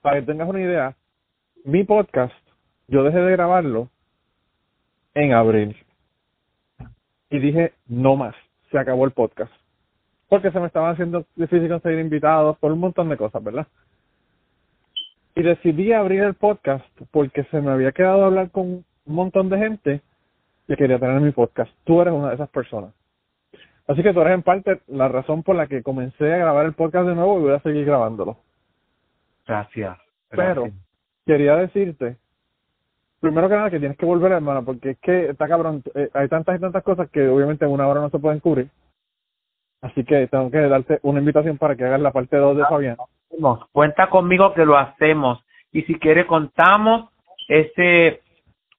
Para que tengas una idea, mi podcast, yo dejé de grabarlo en abril. Y dije, no más se acabó el podcast. Porque se me estaba haciendo difícil conseguir invitados por un montón de cosas, ¿verdad? Y decidí abrir el podcast porque se me había quedado hablar con un montón de gente que quería tener mi podcast. Tú eres una de esas personas. Así que tú eres en parte la razón por la que comencé a grabar el podcast de nuevo y voy a seguir grabándolo. Gracias. Pero quería decirte, primero que nada, que tienes que volver, hermano, porque es que está cabrón. eh, hay tantas y tantas cosas que obviamente en una hora no se pueden cubrir. Así que tengo que darte una invitación para que hagas la parte 2 de Fabián. hacemos. Cuenta conmigo que lo hacemos. Y si quiere contamos ese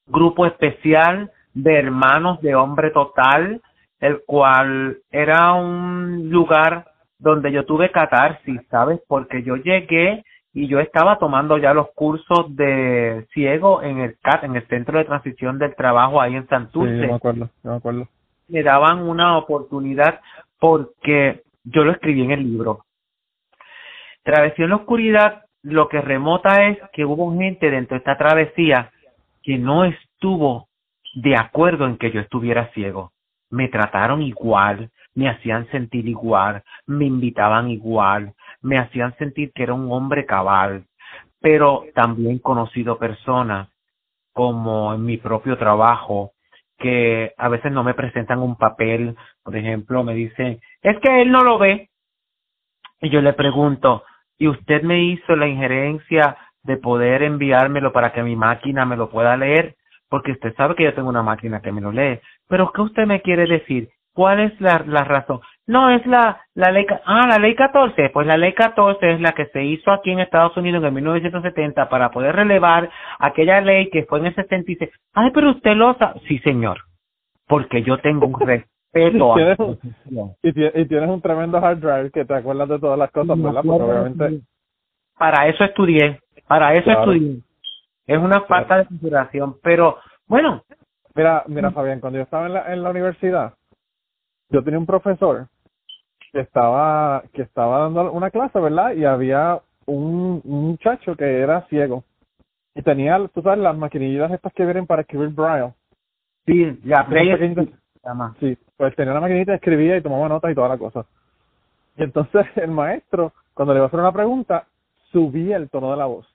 grupo especial de hermanos de hombre total, el cual era un lugar donde yo tuve catarsis, ¿sabes? Porque yo llegué y yo estaba tomando ya los cursos de ciego en el CAT, en el Centro de Transición del Trabajo ahí en Sí, Santurce. yo me acuerdo, yo me acuerdo. me daban una oportunidad porque yo lo escribí en el libro. Travesía en la oscuridad, lo que remota es que hubo gente dentro de esta travesía que no estuvo de acuerdo en que yo estuviera ciego. Me trataron igual, me hacían sentir igual, me invitaban igual, me hacían sentir que era un hombre cabal, pero también conocido personas como en mi propio trabajo que a veces no me presentan un papel, por ejemplo, me dicen, es que él no lo ve. Y yo le pregunto, ¿y usted me hizo la injerencia de poder enviármelo para que mi máquina me lo pueda leer? Porque usted sabe que yo tengo una máquina que me lo lee. Pero ¿qué usted me quiere decir? ¿Cuál es la, la razón? no, es la, la ley, ah, la ley 14, pues la ley 14 es la que se hizo aquí en Estados Unidos en el 1970 para poder relevar aquella ley que fue en el 66. Ay, pero usted lo sabe. Sí, señor, porque yo tengo un respeto a... y, tienes un tremendo hard drive que te acuerdas de todas las cosas, ¿verdad? Porque obviamente... Para eso estudié, para eso estudié. Es una falta de consideración, pero bueno. Mira, mira Fabián, cuando yo estaba en la, en la universidad, yo tenía un profesor que estaba que estaba dando una clase, ¿verdad? Y había un, muchacho que era ciego y tenía, tú sabes, las maquinillas estas que vienen para escribir braille. Sí, ya, Sí, pues tenía una maquinita, escribía y tomaba notas y toda la cosa. Y entonces el maestro, cuando le iba a hacer una pregunta, subía el tono de la voz.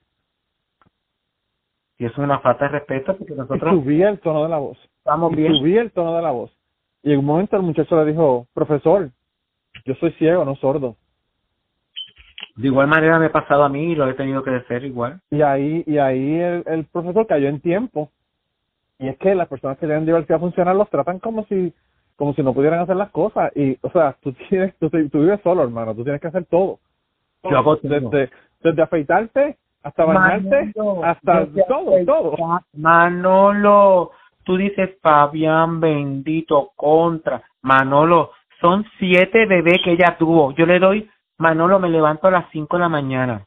Y es una falta de respeto porque nosotros... subía el tono de la voz. Estamos bien. Subía el tono de la voz. Y en un momento el muchacho le dijo, profesor, yo soy ciego, no sordo. De igual manera me ha pasado a mí y lo he tenido que decir igual. Y ahí, y ahí el, el profesor cayó en tiempo. Y es que las personas que tienen diversidad funcional los tratan como si como si no pudieran hacer las cosas y o sea tú tienes tú, tú vives solo hermano tú tienes que hacer todo, Yo hago desde, desde afeitarte hasta bañarte hasta todo todo Manolo tú dices Fabián bendito contra Manolo son siete bebés que ella tuvo. Yo le doy, Manolo, me levanto a las cinco de la mañana.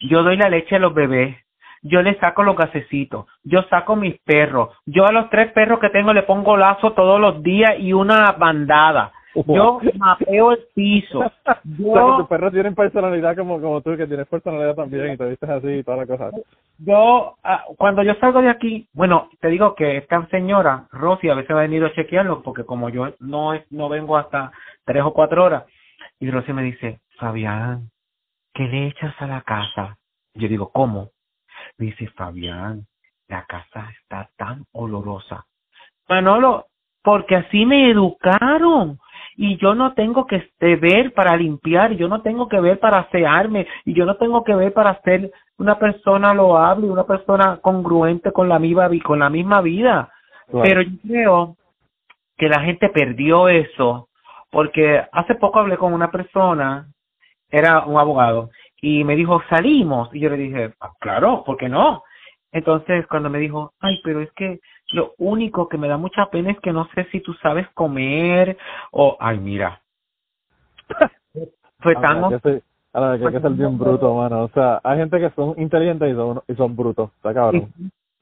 Yo doy la leche a los bebés. Yo le saco los gasecitos. Yo saco mis perros. Yo a los tres perros que tengo le pongo lazo todos los días y una bandada. Yo mapeo el piso. Yo, tus perros tienen personalidad como, como tú, que tienes personalidad también y te vistes así y toda la cosa. Yo, ah, cuando yo salgo de aquí, bueno, te digo que esta señora, Rosy, a veces ha venido a chequearlo porque como yo no, no vengo hasta tres o cuatro horas, y Rosy me dice, Fabián, ¿qué le echas a la casa? Yo digo, ¿cómo? Dice, Fabián, la casa está tan olorosa. Manolo, porque así me educaron y yo no tengo que este, ver para limpiar, yo no tengo que ver para asearme y yo no tengo que ver para ser una persona loable, una persona congruente con la misma, con la misma vida. Pero yo creo que la gente perdió eso porque hace poco hablé con una persona, era un abogado, y me dijo, salimos. Y yo le dije, ah, claro, ¿por qué no? Entonces, cuando me dijo, ay, pero es que lo único que me da mucha pena es que no sé si tú sabes comer o, ay, mira. Fue tan... Ahora, que hay que ser bien bruto, mano. O sea, hay gente que son inteligentes y son, y son brutos. Está cabrón.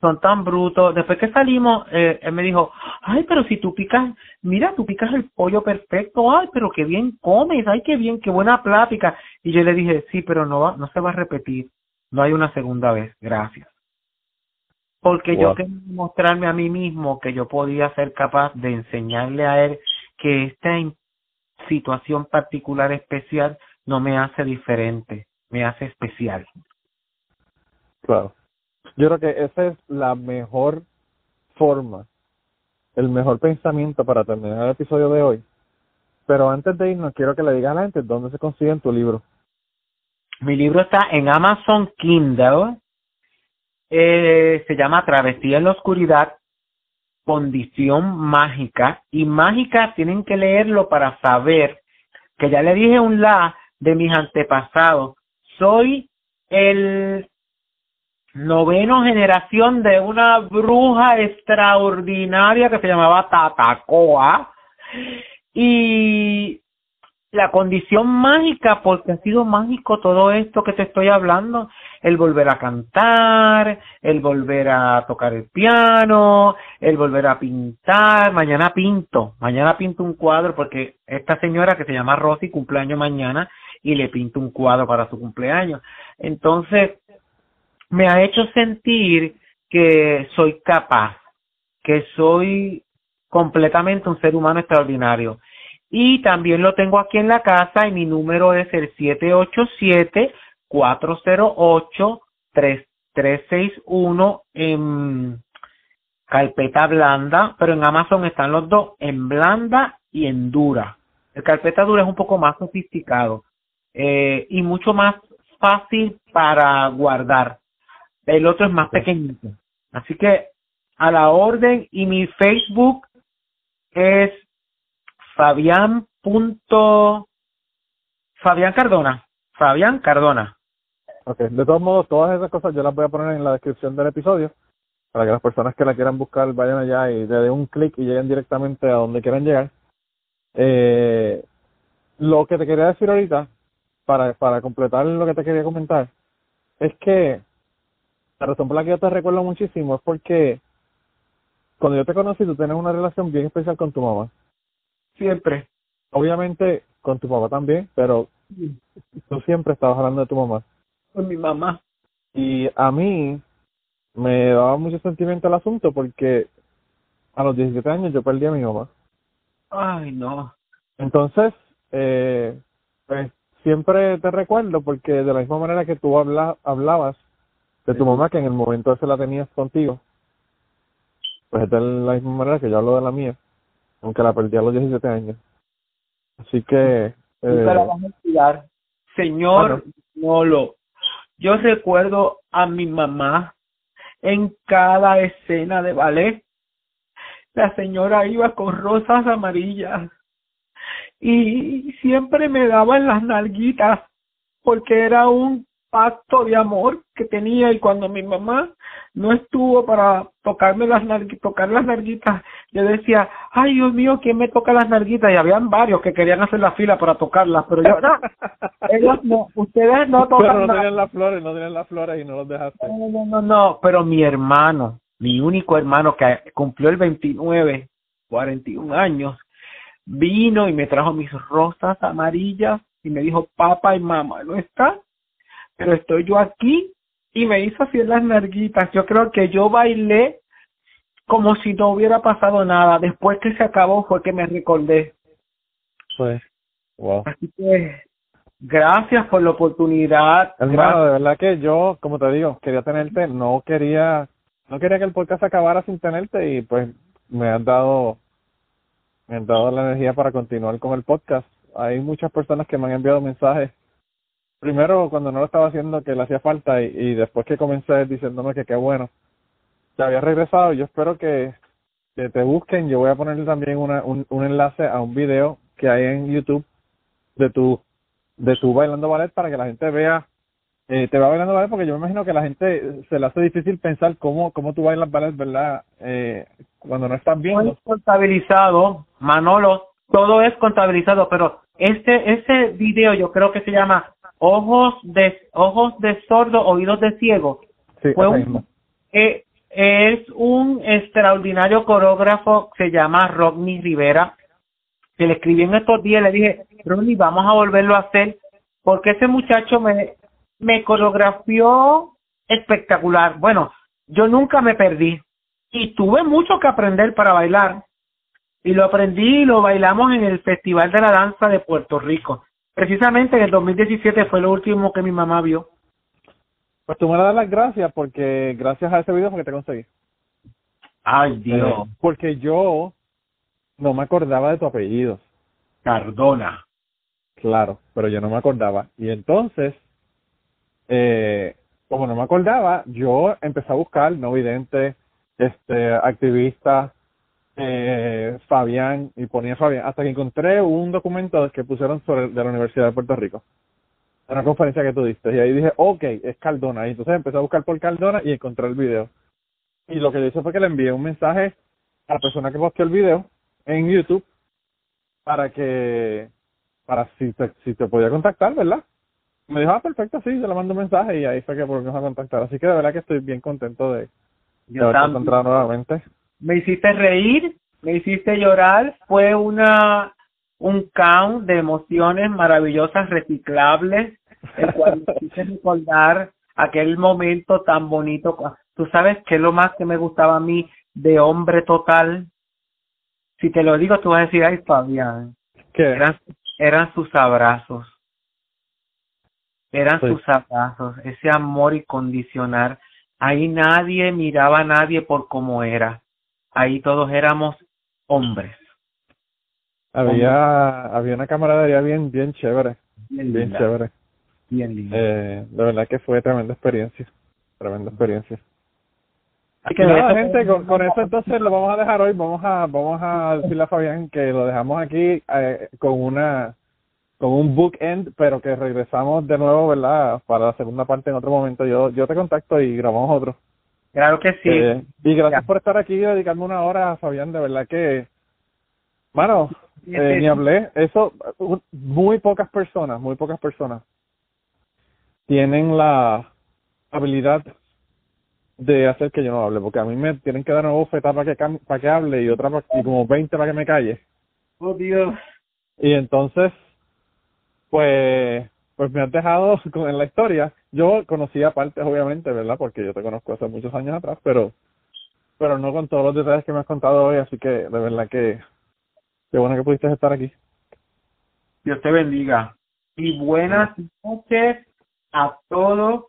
Son tan brutos. Después que salimos, eh, él me dijo, ay, pero si tú picas, mira, tú picas el pollo perfecto. Ay, pero qué bien comes. Ay, qué bien, qué buena plática. Y yo le dije, sí, pero no, va, no se va a repetir. No hay una segunda vez. Gracias porque yo quería mostrarme a mí mismo que yo podía ser capaz de enseñarle a él que esta situación particular especial no me hace diferente, me hace especial. Claro. Yo creo que esa es la mejor forma, el mejor pensamiento para terminar el episodio de hoy. Pero antes de irnos, quiero que le digas a la gente dónde se consigue tu libro. Mi libro está en Amazon Kindle eh, se llama Travesía en la Oscuridad, Condición Mágica. Y mágica tienen que leerlo para saber que ya le dije un la de mis antepasados. Soy el noveno generación de una bruja extraordinaria que se llamaba Tatacoa. Y la condición mágica, porque ha sido mágico todo esto que te estoy hablando, el volver a cantar, el volver a tocar el piano, el volver a pintar, mañana pinto, mañana pinto un cuadro porque esta señora que se llama Rosy cumpleaños mañana y le pinto un cuadro para su cumpleaños. Entonces, me ha hecho sentir que soy capaz, que soy completamente un ser humano extraordinario y también lo tengo aquí en la casa y mi número es el 787-408-3361 en carpeta blanda, pero en Amazon están los dos, en blanda y en dura. El carpeta dura es un poco más sofisticado eh, y mucho más fácil para guardar. El otro es más pequeñito. Así que a la orden y mi Facebook es Fabián punto Fabián Cardona. Fabián Cardona. Ok, de todos modos, todas esas cosas yo las voy a poner en la descripción del episodio para que las personas que la quieran buscar vayan allá y le den un clic y lleguen directamente a donde quieran llegar. Eh, lo que te quería decir ahorita, para, para completar lo que te quería comentar, es que la razón por la que yo te recuerdo muchísimo es porque cuando yo te conocí tú tienes una relación bien especial con tu mamá. Siempre. Obviamente con tu papá también, pero tú siempre estabas hablando de tu mamá. Con mi mamá. Y a mí me daba mucho sentimiento el asunto porque a los 17 años yo perdí a mi mamá. Ay, no. Entonces, eh, pues siempre te recuerdo porque de la misma manera que tú habla, hablabas de tu mamá, que en el momento ese la tenías contigo, pues es de la misma manera que yo hablo de la mía, aunque la perdí a los 17 años. Así que... Nunca la Eh, vamos a olvidar. Señor Nolo, yo recuerdo a mi mamá en cada escena de ballet. La señora iba con rosas amarillas y siempre me daba en las nalguitas porque era un pacto de amor que tenía y cuando mi mamá no estuvo para tocarme las tocar las nalguitas, yo decía, ay Dios mío, ¿quién me toca las nalguitas? Y habían varios que querían hacer la fila para tocarlas, pero yo no, ellos no, ustedes no pero tocan no nada. tenían las flores, no tenían las flores y no los dejaste. No, no, no, no, pero mi hermano, mi único hermano que cumplió el 29, 41 años, vino y me trajo mis rosas amarillas y me dijo, papá y mamá no están, pero estoy yo aquí y me hizo así en las narguitas. Yo creo que yo bailé como si no hubiera pasado nada. Después que se acabó fue que me recordé. Pues, wow. Así que gracias por la oportunidad. Hermano, de verdad que yo, como te digo, quería tenerte, no quería, no quería que el podcast acabara sin tenerte y pues me han dado, me han dado la energía para continuar con el podcast. Hay muchas personas que me han enviado mensajes. Primero, cuando no lo estaba haciendo, que le hacía falta y, y después que comencé diciéndome que qué bueno. Ya había regresado. Yo espero que, que te busquen. Yo voy a poner también una, un, un enlace a un video que hay en YouTube de tu de tu bailando ballet para que la gente vea eh, te va bailando ballet porque yo me imagino que la gente se le hace difícil pensar cómo cómo tú bailas ballet verdad eh, cuando no estás Todo viendo es contabilizado, Manolo, todo es contabilizado, pero este ese video yo creo que se llama ojos de ojos de sordo, oídos de ciego. sí Fue un-. Eh, es un extraordinario coreógrafo que se llama Rodney Rivera. Que le escribí en estos días, le dije, Rodney, vamos a volverlo a hacer, porque ese muchacho me, me coreografió espectacular. Bueno, yo nunca me perdí y tuve mucho que aprender para bailar. Y lo aprendí y lo bailamos en el Festival de la Danza de Puerto Rico. Precisamente en el 2017 fue lo último que mi mamá vio. pues tú me das las gracias porque gracias a ese video fue que te conseguí Ay, Eh, porque yo no me acordaba de tu apellido Cardona. Claro, pero yo no me acordaba. Y entonces, eh, como no me acordaba, yo empecé a buscar no vidente, este, activista, eh, Fabián, y ponía Fabián, hasta que encontré un documento que pusieron sobre de la Universidad de Puerto Rico. Una conferencia que tú diste. Y ahí dije, ok, es Cardona. Y entonces empecé a buscar por Cardona y encontré el video. Y lo que yo hice fue que le envié un mensaje a la persona que posteó el video en YouTube para que para si te, si te podía contactar, ¿verdad? Me dijo, ah, perfecto, sí, yo le mando un mensaje y ahí fue que volvimos a contactar. Así que de verdad que estoy bien contento de, de haberte encontrado nuevamente. Me hiciste reír, me hiciste llorar, fue una un count de emociones maravillosas, reciclables, el cual me hice recordar aquel momento tan bonito. Tú sabes qué es lo más que me gustaba a mí de hombre total. Si te lo digo, tú vas a decir, ay, Fabián, ¿Qué? eran, eran sus abrazos. Eran Sí. sus abrazos, ese amor incondicional. Ahí nadie miraba a nadie por cómo era. Ahí todos éramos hombres. Había, había una camaradería bien, bien chévere, Bien bien linda, chévere. bien linda. Eh, de verdad que fue tremenda experiencia, tremenda experiencia. Así que nada, gente, con, con, eso entonces lo vamos a dejar hoy. Vamos a vamos a decirle a Fabián que lo dejamos aquí eh, con una con un bookend, pero que regresamos de nuevo, ¿verdad? Para la segunda parte en otro momento. Yo yo te contacto y grabamos otro. Claro que sí. Eh, y gracias por estar aquí y dedicarme una hora, Fabián. De verdad que, bueno, eh, ni hablé. Eso, muy pocas personas, muy pocas personas tienen la habilidad de hacer que yo no hable, porque a mí me tienen que dar una bofetada para que, para que hable y otra y como 20 para que me calle. Oh, Dios. Y entonces, pues, pues me has dejado con, en la historia. Yo conocía partes, obviamente, ¿verdad? Porque yo te conozco hace muchos años atrás, pero pero no con todos los detalles que me has contado hoy, así que de verdad que qué bueno que pudiste estar aquí. Dios te bendiga. Y buenas noches a todos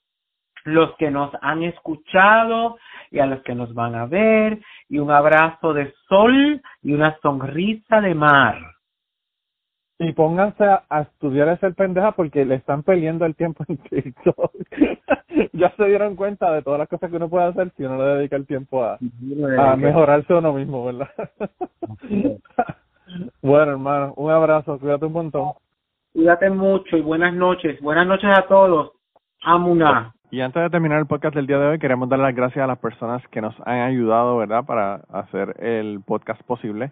los que nos han escuchado y a los que nos van a ver y un abrazo de sol y una sonrisa de mar. Y pónganse a, estudiar a ser pendeja porque le están perdiendo el tiempo en TikTok. ya se dieron cuenta de todas las cosas que uno puede hacer si uno le dedica el tiempo a, a mejorarse uno mismo, ¿verdad? bueno, hermano, un abrazo, cuídate un montón. Cuídate mucho y buenas noches. Buenas noches a todos. Amuna. Y antes de terminar el podcast del día de hoy, queremos dar las gracias a las personas que nos han ayudado, ¿verdad?, para hacer el podcast posible.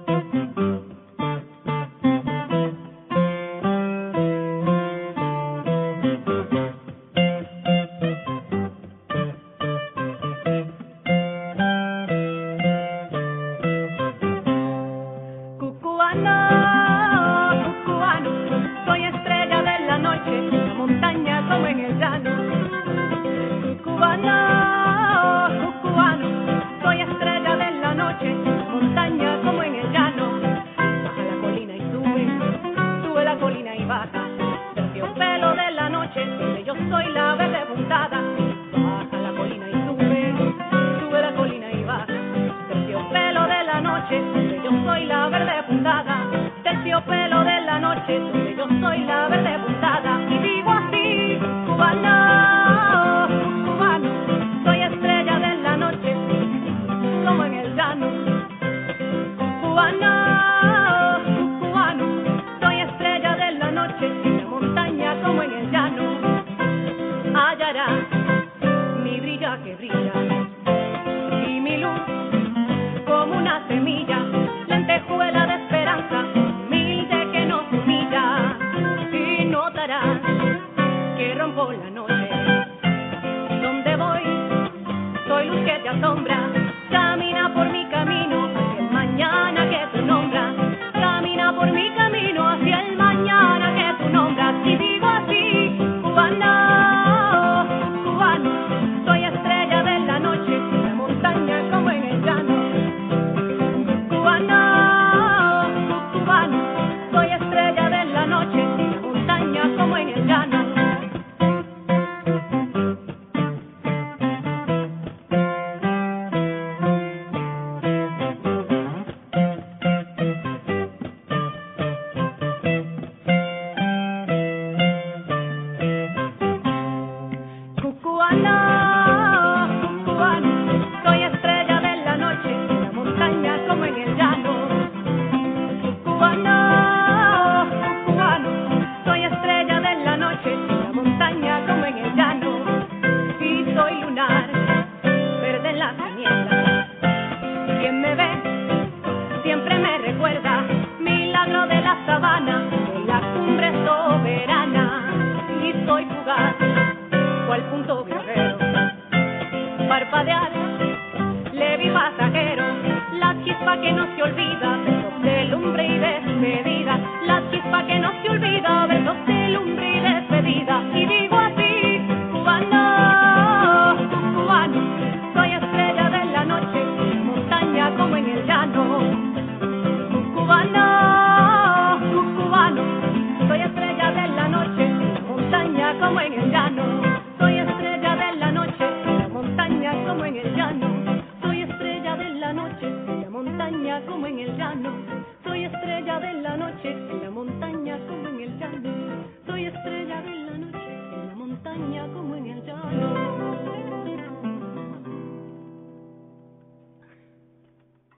noche yo soy la verde puntada y digo